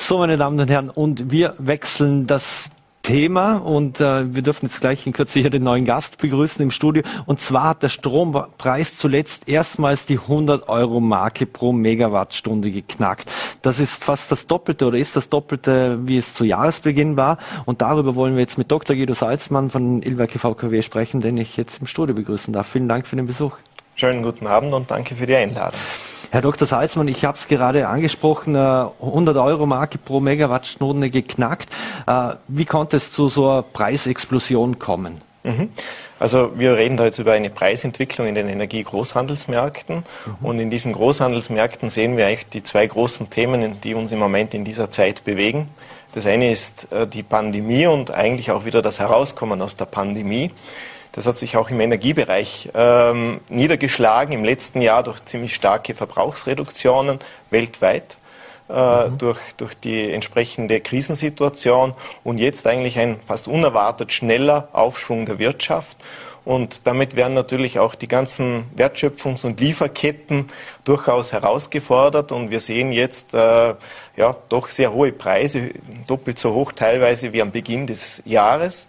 Speaker 1: So, meine Damen und Herren, und wir wechseln das Thema und äh, wir dürfen jetzt gleich in Kürze hier den neuen Gast begrüßen im Studio. Und zwar hat der Strompreis zuletzt erstmals die 100 Euro Marke pro Megawattstunde geknackt. Das ist fast das Doppelte oder ist das Doppelte, wie es zu Jahresbeginn war. Und darüber wollen wir jetzt mit Dr. Guido Salzmann von Ilwerke VKW sprechen, den ich jetzt im Studio begrüßen darf. Vielen Dank für den Besuch.
Speaker 4: Schönen guten Abend und danke für die Einladung.
Speaker 1: Herr Dr. Salzmann, ich habe es gerade angesprochen, 100 äh, Euro Marke pro Megawattstunde geknackt. Äh, wie konnte es zu so einer Preisexplosion kommen?
Speaker 4: Mhm. Also wir reden da jetzt über eine Preisentwicklung in den Energiegroßhandelsmärkten. Mhm. Und in diesen Großhandelsmärkten sehen wir eigentlich die zwei großen Themen, die uns im Moment in dieser Zeit bewegen. Das eine ist äh, die Pandemie und eigentlich auch wieder das Herauskommen aus der Pandemie. Das hat sich auch im Energiebereich ähm, niedergeschlagen im letzten Jahr durch ziemlich starke Verbrauchsreduktionen weltweit. Äh, mhm. durch, durch die entsprechende Krisensituation und jetzt eigentlich ein fast unerwartet schneller Aufschwung der Wirtschaft. Und damit werden natürlich auch die ganzen Wertschöpfungs- und Lieferketten durchaus herausgefordert. Und wir sehen jetzt äh, ja doch sehr hohe Preise, doppelt so hoch teilweise wie am Beginn des Jahres.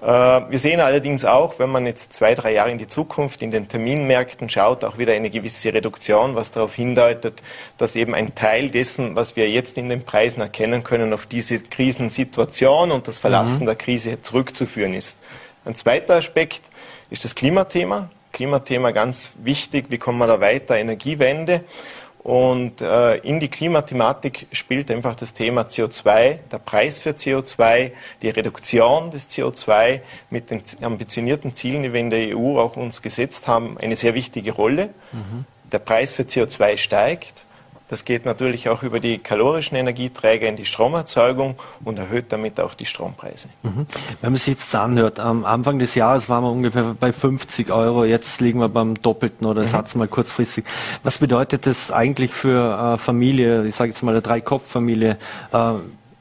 Speaker 4: Äh, wir sehen allerdings auch, wenn man jetzt zwei, drei Jahre in die Zukunft in den Terminmärkten schaut, auch wieder eine gewisse Reduktion, was darauf hindeutet, dass eben ein Teil dessen, was wir jetzt in den Preisen erkennen können, auf diese Krisensituation und das Verlassen mhm. der Krise zurückzuführen ist. Ein zweiter Aspekt ist das Klimathema. Klimathema ganz wichtig. Wie kommen wir da weiter? Energiewende. Und äh, in die Klimathematik spielt einfach das Thema CO2, der Preis für CO2, die Reduktion des CO2 mit den ambitionierten Zielen, die wir in der EU auch uns gesetzt haben, eine sehr wichtige Rolle. Mhm. Der Preis für CO2 steigt. Das geht natürlich auch über die kalorischen Energieträger in die Stromerzeugung und erhöht damit auch die Strompreise.
Speaker 1: Mhm. Wenn man sich jetzt anhört, am Anfang des Jahres waren wir ungefähr bei 50 Euro, jetzt liegen wir beim Doppelten oder mhm. Satz mal kurzfristig. Was bedeutet das eigentlich für äh, Familie, ich sage jetzt mal eine Drei-Kopf-Familie, äh,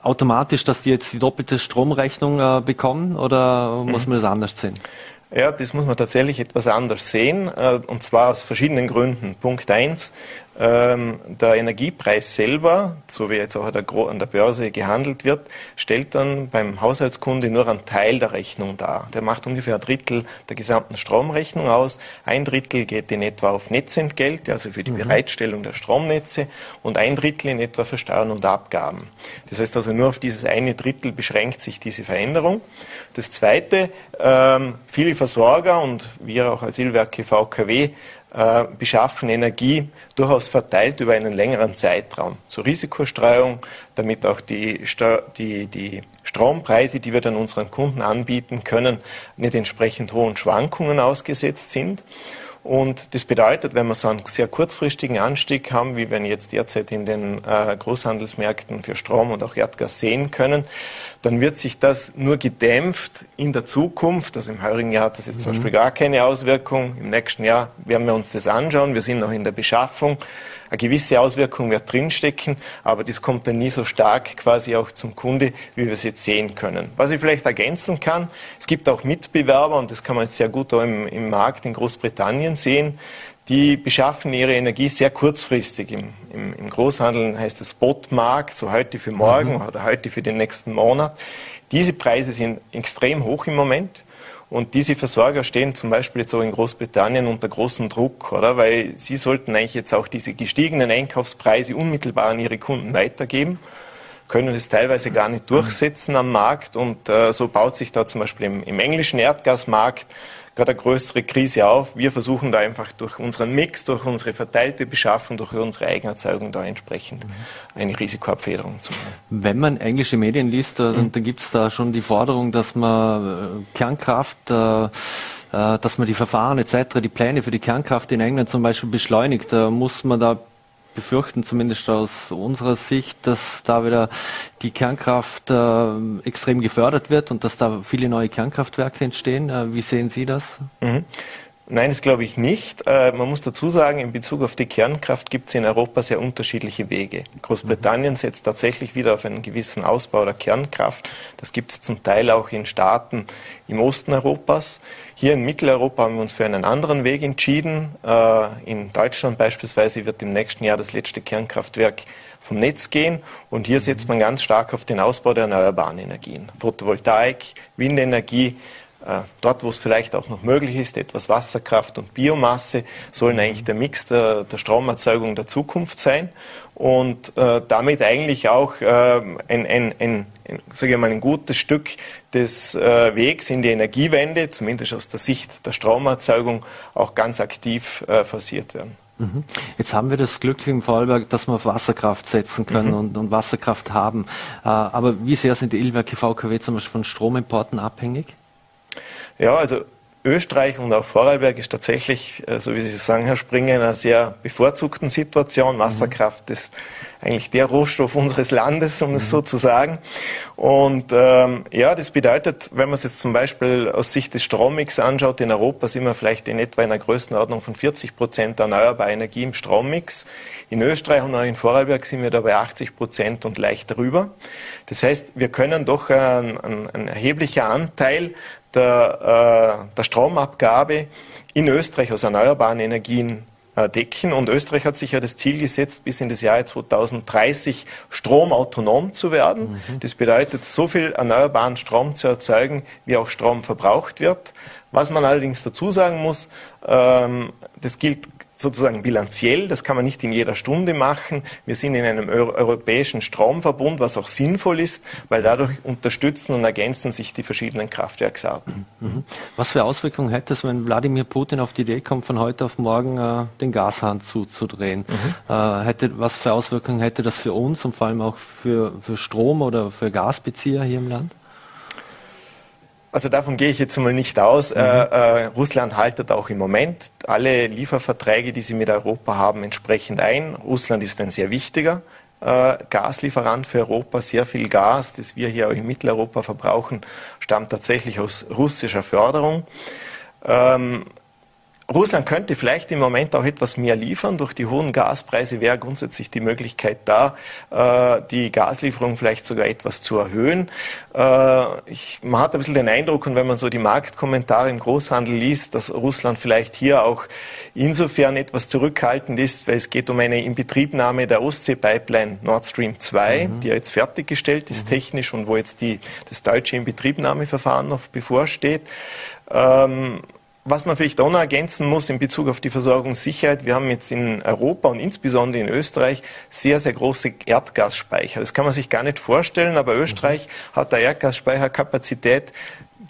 Speaker 1: automatisch, dass die jetzt die doppelte Stromrechnung äh, bekommen oder muss mhm. man das anders sehen?
Speaker 4: Ja, das muss man tatsächlich etwas anders sehen, äh, und zwar aus verschiedenen Gründen. Punkt eins: ähm, der Energiepreis selber, so wie jetzt auch an der Börse gehandelt wird, stellt dann beim Haushaltskunde nur einen Teil der Rechnung dar. Der macht ungefähr ein Drittel der gesamten Stromrechnung aus. Ein Drittel geht in etwa auf Netzentgelte, also für die mhm. Bereitstellung der Stromnetze, und ein Drittel in etwa für Steuern und Abgaben. Das heißt also nur auf dieses eine Drittel beschränkt sich diese Veränderung. Das Zweite, ähm, viele Versorger und wir auch als Ilwerke VKW äh, beschaffen Energie durchaus verteilt über einen längeren Zeitraum zur Risikostreuung, damit auch die, die, die Strompreise, die wir dann unseren Kunden anbieten können, nicht entsprechend hohen Schwankungen ausgesetzt sind. Und das bedeutet, wenn wir so einen sehr kurzfristigen Anstieg haben, wie wir ihn jetzt derzeit in den äh, Großhandelsmärkten für Strom und auch Erdgas sehen können, dann wird sich das nur gedämpft in der Zukunft. Also im heurigen Jahr hat das jetzt mhm. zum Beispiel gar keine Auswirkung. Im nächsten Jahr werden wir uns das anschauen. Wir sind noch in der Beschaffung. Eine gewisse Auswirkung wird drinstecken, aber das kommt dann nie so stark quasi auch zum Kunde, wie wir es jetzt sehen können. Was ich vielleicht ergänzen kann, es gibt auch Mitbewerber, und das kann man jetzt sehr gut auch im, im Markt in Großbritannien sehen, die beschaffen ihre Energie sehr kurzfristig. Im, im, im Großhandel heißt es Spotmarkt, so heute für morgen mhm. oder heute für den nächsten Monat. Diese Preise sind extrem hoch im Moment. Und diese Versorger stehen zum Beispiel jetzt auch in Großbritannien unter großem Druck, oder? Weil sie sollten eigentlich jetzt auch diese gestiegenen Einkaufspreise unmittelbar an ihre Kunden weitergeben, können es teilweise gar nicht durchsetzen am Markt. Und äh, so baut sich da zum Beispiel im, im englischen Erdgasmarkt gerade eine größere Krise auf. Wir versuchen da einfach durch unseren Mix, durch unsere verteilte Beschaffung, durch unsere Eigenerzeugung da entsprechend eine Risikoabfederung zu machen.
Speaker 1: Wenn man englische Medien liest, dann, mhm. dann gibt es da schon die Forderung, dass man äh, Kernkraft äh, äh, dass man die Verfahren etc., die Pläne für die Kernkraft in England zum Beispiel beschleunigt. Da muss man da befürchten, zumindest aus unserer Sicht, dass da wieder die Kernkraft äh, extrem gefördert wird und dass da viele neue Kernkraftwerke entstehen. Äh, wie sehen Sie das?
Speaker 4: Mhm. Nein, das glaube ich nicht. Äh, man muss dazu sagen, in Bezug auf die Kernkraft gibt es in Europa sehr unterschiedliche Wege. Großbritannien setzt tatsächlich wieder auf einen gewissen Ausbau der Kernkraft. Das gibt es zum Teil auch in Staaten im Osten Europas. Hier in Mitteleuropa haben wir uns für einen anderen Weg entschieden. Äh, in Deutschland beispielsweise wird im nächsten Jahr das letzte Kernkraftwerk vom Netz gehen. Und hier setzt man ganz stark auf den Ausbau der erneuerbaren Energien. Photovoltaik, Windenergie, dort, wo es vielleicht auch noch möglich ist, etwas Wasserkraft und Biomasse, sollen eigentlich der Mix der, der Stromerzeugung der Zukunft sein und äh, damit eigentlich auch äh, ein, ein, ein, ein, sage mal, ein gutes Stück des äh, Wegs in die Energiewende, zumindest aus der Sicht der Stromerzeugung, auch ganz aktiv äh, forciert werden.
Speaker 1: Mhm. Jetzt haben wir das Glück im Vorarlberg, dass wir auf Wasserkraft setzen können mhm. und, und, Wasserkraft haben. Äh, aber wie sehr sind die Illwerke VKW zum Beispiel von Stromimporten abhängig?
Speaker 4: Ja, also Österreich und auch Vorarlberg ist tatsächlich, äh, so wie Sie sagen, Herr Springer, in einer sehr bevorzugten Situation. Wasserkraft ist eigentlich der Rohstoff unseres Landes, um es so zu sagen. Und ähm, ja, das bedeutet, wenn man es jetzt zum Beispiel aus Sicht des Strommix anschaut, in Europa sind wir vielleicht in etwa in einer Größenordnung von 40 Prozent erneuerbarer Energie im Strommix. In Österreich und auch in Vorarlberg sind wir da bei 80 Prozent und leicht darüber. Das heißt, wir können doch ein, ein, ein erheblicher Anteil der, äh, der Stromabgabe in Österreich aus erneuerbaren Energien äh, decken. Und Österreich hat sich ja das Ziel gesetzt, bis in das Jahr 2030 stromautonom zu werden. Mhm. Das bedeutet, so viel erneuerbaren Strom zu erzeugen, wie auch Strom verbraucht wird. Was man allerdings dazu sagen muss, ähm, das gilt sozusagen bilanziell, das kann man nicht in jeder Stunde machen. Wir sind in einem europäischen Stromverbund, was auch sinnvoll ist, weil dadurch unterstützen und ergänzen sich die verschiedenen Kraftwerksarten.
Speaker 1: Mhm. Was für Auswirkungen hätte es, wenn Wladimir Putin auf die Idee kommt, von heute auf morgen äh, den Gashahn zuzudrehen? Mhm. Äh, hätte, was für Auswirkungen hätte das für uns und vor allem auch für, für Strom oder für Gasbezieher hier im Land?
Speaker 4: Also davon gehe ich jetzt mal nicht aus. Mhm. Äh, äh, Russland haltet auch im Moment alle Lieferverträge, die sie mit Europa haben, entsprechend ein. Russland ist ein sehr wichtiger äh, Gaslieferant für Europa. Sehr viel Gas, das wir hier auch in Mitteleuropa verbrauchen, stammt tatsächlich aus russischer Förderung. Ähm, Russland könnte vielleicht im Moment auch etwas mehr liefern. Durch die hohen Gaspreise wäre grundsätzlich die Möglichkeit da, äh, die Gaslieferung vielleicht sogar etwas zu erhöhen. Äh, ich, man hat ein bisschen den Eindruck, und wenn man so die Marktkommentare im Großhandel liest, dass Russland vielleicht hier auch insofern etwas zurückhaltend ist, weil es geht um eine Inbetriebnahme der Ostsee-Pipeline Nord Stream 2, mhm. die ja jetzt fertiggestellt ist mhm. technisch und wo jetzt die, das deutsche Inbetriebnahmeverfahren noch bevorsteht. Ähm, was man vielleicht auch noch ergänzen muss in Bezug auf die Versorgungssicherheit, wir haben jetzt in Europa und insbesondere in Österreich sehr, sehr große Erdgasspeicher. Das kann man sich gar nicht vorstellen, aber Österreich mhm. hat eine Erdgasspeicherkapazität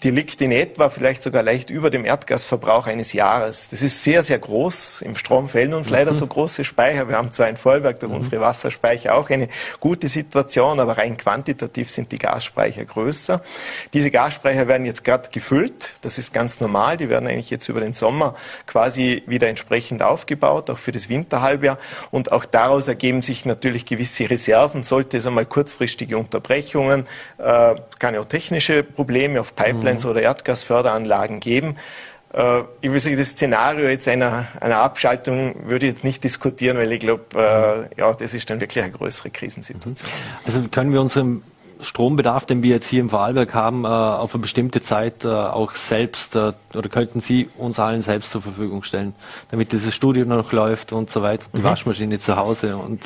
Speaker 4: die liegt in etwa vielleicht sogar leicht über dem Erdgasverbrauch eines Jahres. Das ist sehr, sehr groß. Im Strom fehlen uns leider mhm. so große Speicher. Wir haben zwar in Vollberg durch mhm. unsere Wasserspeicher auch eine gute Situation, aber rein quantitativ sind die Gasspeicher größer. Diese Gasspeicher werden jetzt gerade gefüllt. Das ist ganz normal. Die werden eigentlich jetzt über den Sommer quasi wieder entsprechend aufgebaut, auch für das Winterhalbjahr. Und auch daraus ergeben sich natürlich gewisse Reserven. Sollte es einmal kurzfristige Unterbrechungen, äh, kann ja auch technische Probleme auf Pipeline Pipelines mhm. oder Erdgasförderanlagen geben. Äh, ich will sagen, das Szenario jetzt einer, einer Abschaltung würde ich jetzt nicht diskutieren, weil ich glaube, äh, ja, das ist dann wirklich eine größere Krisensituation.
Speaker 1: Mhm. Also können wir unseren Strombedarf, den wir jetzt hier im Vorarlberg haben, äh, auf eine bestimmte Zeit auch selbst oder könnten Sie uns allen selbst zur Verfügung stellen, damit dieses Studio noch läuft und so weiter, die mhm. Waschmaschine zu Hause und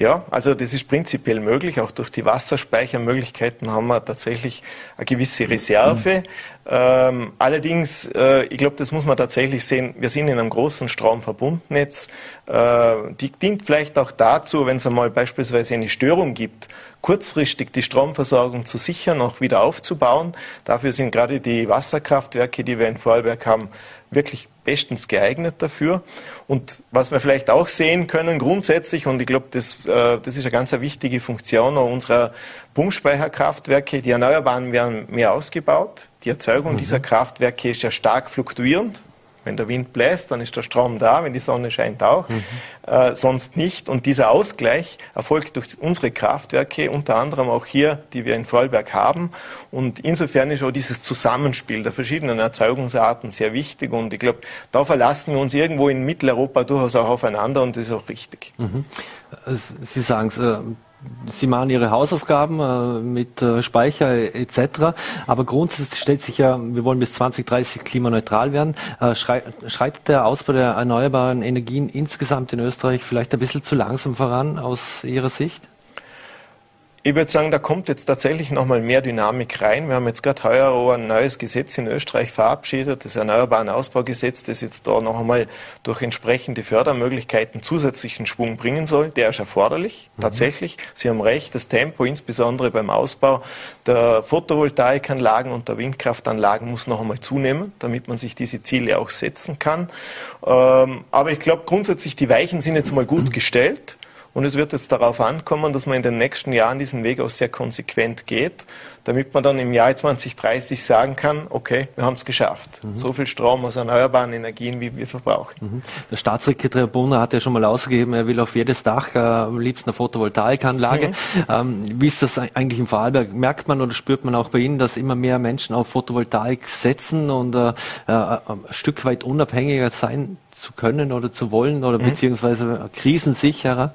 Speaker 4: ja, also das ist prinzipiell möglich. Auch durch die Wasserspeichermöglichkeiten haben wir tatsächlich eine gewisse Reserve. Ähm, allerdings, äh, ich glaube, das muss man tatsächlich sehen, wir sind in einem großen Stromverbundnetz. Äh, die dient vielleicht auch dazu, wenn es einmal beispielsweise eine Störung gibt, kurzfristig die Stromversorgung zu sichern, auch wieder aufzubauen. Dafür sind gerade die Wasserkraftwerke, die wir in Vorarlberg haben, wirklich bestens geeignet dafür. Und was wir vielleicht auch sehen können grundsätzlich, und ich glaube, das, äh, das ist eine ganz wichtige Funktion unserer Pumpspeicherkraftwerke, die Erneuerbaren werden mehr ausgebaut. Die Erzeugung mhm. dieser Kraftwerke ist ja stark fluktuierend. Wenn der Wind bläst, dann ist der Strom da, wenn die Sonne scheint auch, mhm. äh, sonst nicht. Und dieser Ausgleich erfolgt durch unsere Kraftwerke, unter anderem auch hier, die wir in Vorarlberg haben. Und insofern ist auch dieses Zusammenspiel der verschiedenen Erzeugungsarten sehr wichtig. Und ich glaube, da verlassen wir uns irgendwo in Mitteleuropa durchaus auch aufeinander und das ist auch richtig. Mhm.
Speaker 1: Sie sagen es, äh, Sie machen Ihre Hausaufgaben äh, mit äh, Speicher etc. Aber grundsätzlich stellt sich ja, wir wollen bis 2030 klimaneutral werden. Äh, schreitet der Ausbau der erneuerbaren Energien insgesamt in Österreich vielleicht ein bisschen zu langsam voran aus Ihrer Sicht?
Speaker 4: Ich würde sagen, da kommt jetzt tatsächlich nochmal mehr Dynamik rein. Wir haben jetzt gerade heuer ein neues Gesetz in Österreich verabschiedet, das Erneuerbaren Ausbaugesetz, das jetzt da noch einmal durch entsprechende Fördermöglichkeiten zusätzlichen Schwung bringen soll. Der ist erforderlich, mhm. tatsächlich. Sie haben recht, das Tempo, insbesondere beim Ausbau der Photovoltaikanlagen und der Windkraftanlagen muss noch einmal zunehmen, damit man sich diese Ziele auch setzen kann. Ähm, aber ich glaube grundsätzlich, die Weichen sind jetzt mal gut gestellt. Und es wird jetzt darauf ankommen, dass man in den nächsten Jahren diesen Weg auch sehr konsequent geht, damit man dann im Jahr 2030 sagen kann, okay, wir haben es geschafft. Mhm. So viel Strom aus erneuerbaren Energien, wie wir verbrauchen.
Speaker 1: Mhm. Der Staatssekretär Brunner hat ja schon mal ausgegeben, er will auf jedes Dach äh, am liebsten eine Photovoltaikanlage. Mhm. Ähm, wie ist das eigentlich im Vorarlberg? Merkt man oder spürt man auch bei Ihnen, dass immer mehr Menschen auf Photovoltaik setzen und äh, äh, ein Stück weit unabhängiger sein zu können oder zu wollen oder mhm. beziehungsweise krisensicherer?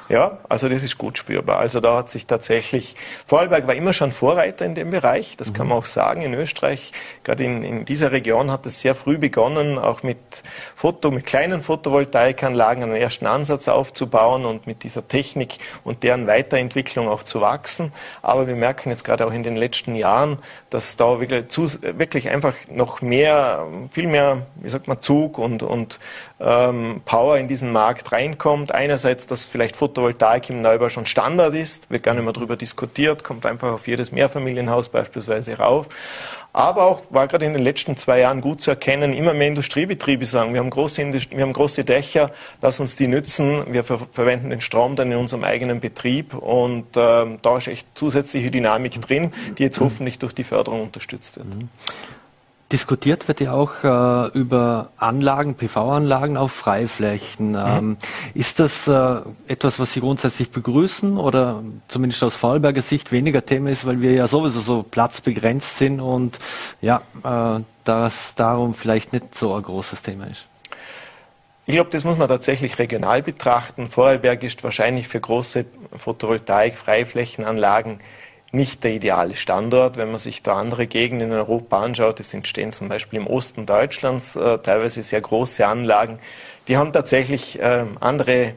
Speaker 4: Ja, also das ist gut spürbar. Also da hat sich tatsächlich, Vorarlberg war immer schon Vorreiter in dem Bereich, das mhm. kann man auch sagen. In Österreich, gerade in, in dieser Region hat es sehr früh begonnen, auch mit Foto, mit kleinen Photovoltaikanlagen einen ersten Ansatz aufzubauen und mit dieser Technik und deren Weiterentwicklung auch zu wachsen. Aber wir merken jetzt gerade auch in den letzten Jahren, dass da wirklich, zu, wirklich einfach noch mehr, viel mehr, wie sagt man, Zug und, und ähm, Power in diesen Markt reinkommt. Einerseits, dass vielleicht Photovoltaik im Neubau schon Standard ist, wird gar nicht mehr darüber diskutiert, kommt einfach auf jedes Mehrfamilienhaus beispielsweise rauf. Aber auch war gerade in den letzten zwei Jahren gut zu erkennen, immer mehr Industriebetriebe sagen, wir haben große, Indust wir haben große Dächer, lass uns die nützen, wir ver verwenden den Strom dann in unserem eigenen Betrieb und ähm, da ist echt zusätzliche Dynamik drin, die jetzt hoffentlich durch die Förderung unterstützt wird. Mhm.
Speaker 1: Diskutiert wird ja auch äh, über Anlagen, PV-Anlagen auf Freiflächen. Mhm. Ähm, ist das äh, etwas, was Sie grundsätzlich begrüßen oder zumindest aus Vorarlberger Sicht weniger Thema ist, weil wir ja sowieso so platzbegrenzt sind und ja, äh, das darum vielleicht nicht so ein großes Thema ist?
Speaker 4: Ich glaube, das muss man tatsächlich regional betrachten. Vorarlberg ist wahrscheinlich für große Photovoltaik-Freiflächenanlagen nicht der ideale Standort. Wenn man sich da andere Gegenden in Europa anschaut, es entstehen zum Beispiel im Osten Deutschlands äh, teilweise sehr große Anlagen, die haben tatsächlich äh, andere,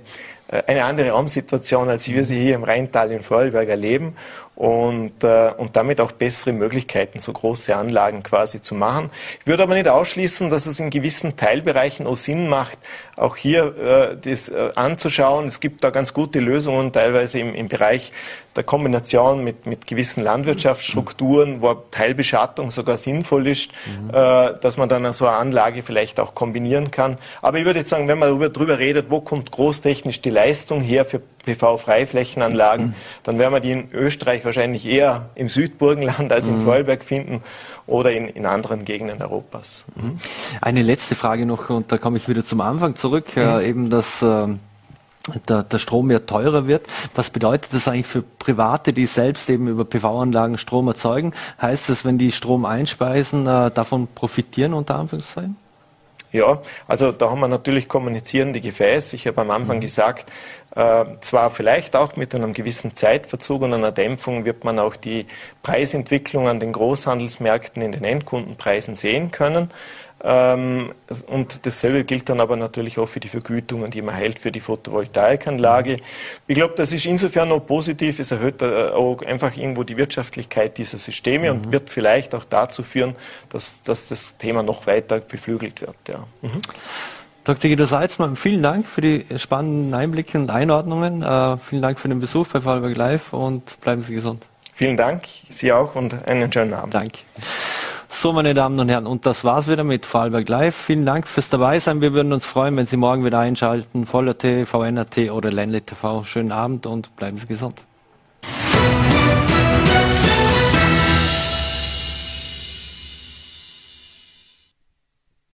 Speaker 4: äh, eine andere Raumsituation, als wir sie hier im Rheintal in Vorarlberg erleben und, äh, und damit auch bessere Möglichkeiten, so große Anlagen quasi zu machen. Ich würde aber nicht ausschließen, dass es in gewissen Teilbereichen auch Sinn macht, auch hier äh, das äh, anzuschauen. Es gibt da ganz gute Lösungen, teilweise im, im Bereich der Kombination mit, mit gewissen Landwirtschaftsstrukturen, wo Teilbeschattung sogar sinnvoll ist, mhm. äh, dass man dann so eine Anlage vielleicht auch kombinieren kann. Aber ich würde jetzt sagen, wenn man darüber, darüber redet, wo kommt großtechnisch die Leistung her für PV-Freiflächenanlagen, mhm. dann werden wir die in Österreich wahrscheinlich eher im Südburgenland als im mhm. Vorarlberg finden oder in, in anderen Gegenden Europas.
Speaker 1: Mhm. Eine letzte Frage noch, und da komme ich wieder zum Anfang zurück, äh, eben das äh, der, der Strom mehr teurer wird. Was bedeutet das eigentlich für Private, die selbst eben über PV-Anlagen Strom erzeugen? Heißt das, wenn die Strom einspeisen, äh, davon profitieren unter Anführungszeichen?
Speaker 4: Ja, also da haben wir natürlich kommunizierende Gefäße. Ich habe am Anfang mhm. gesagt, äh, zwar vielleicht auch mit einem gewissen Zeitverzug und einer Dämpfung wird man auch die Preisentwicklung an den Großhandelsmärkten in den Endkundenpreisen sehen können. Ähm, und dasselbe gilt dann aber natürlich auch für die Vergütungen, die man hält für die Photovoltaikanlage. Ich glaube, das ist insofern noch positiv. Es erhöht äh, auch einfach irgendwo die Wirtschaftlichkeit dieser Systeme mhm. und wird vielleicht auch dazu führen, dass, dass das Thema noch weiter beflügelt wird. Ja. Mhm.
Speaker 1: Dr. Guido Salzmann, vielen Dank für die spannenden Einblicke und Einordnungen. Äh, vielen Dank für den Besuch bei Fallberg Live und bleiben Sie gesund.
Speaker 4: Vielen Dank, Sie auch und einen schönen Abend.
Speaker 1: Danke. So, meine Damen und Herren, und das war's wieder mit Vorarlberg Live. Vielen Dank fürs Dabeisein. Wir würden uns freuen, wenn Sie morgen wieder einschalten. Voller T, VNRT oder Ländle TV. Schönen Abend und bleiben Sie gesund.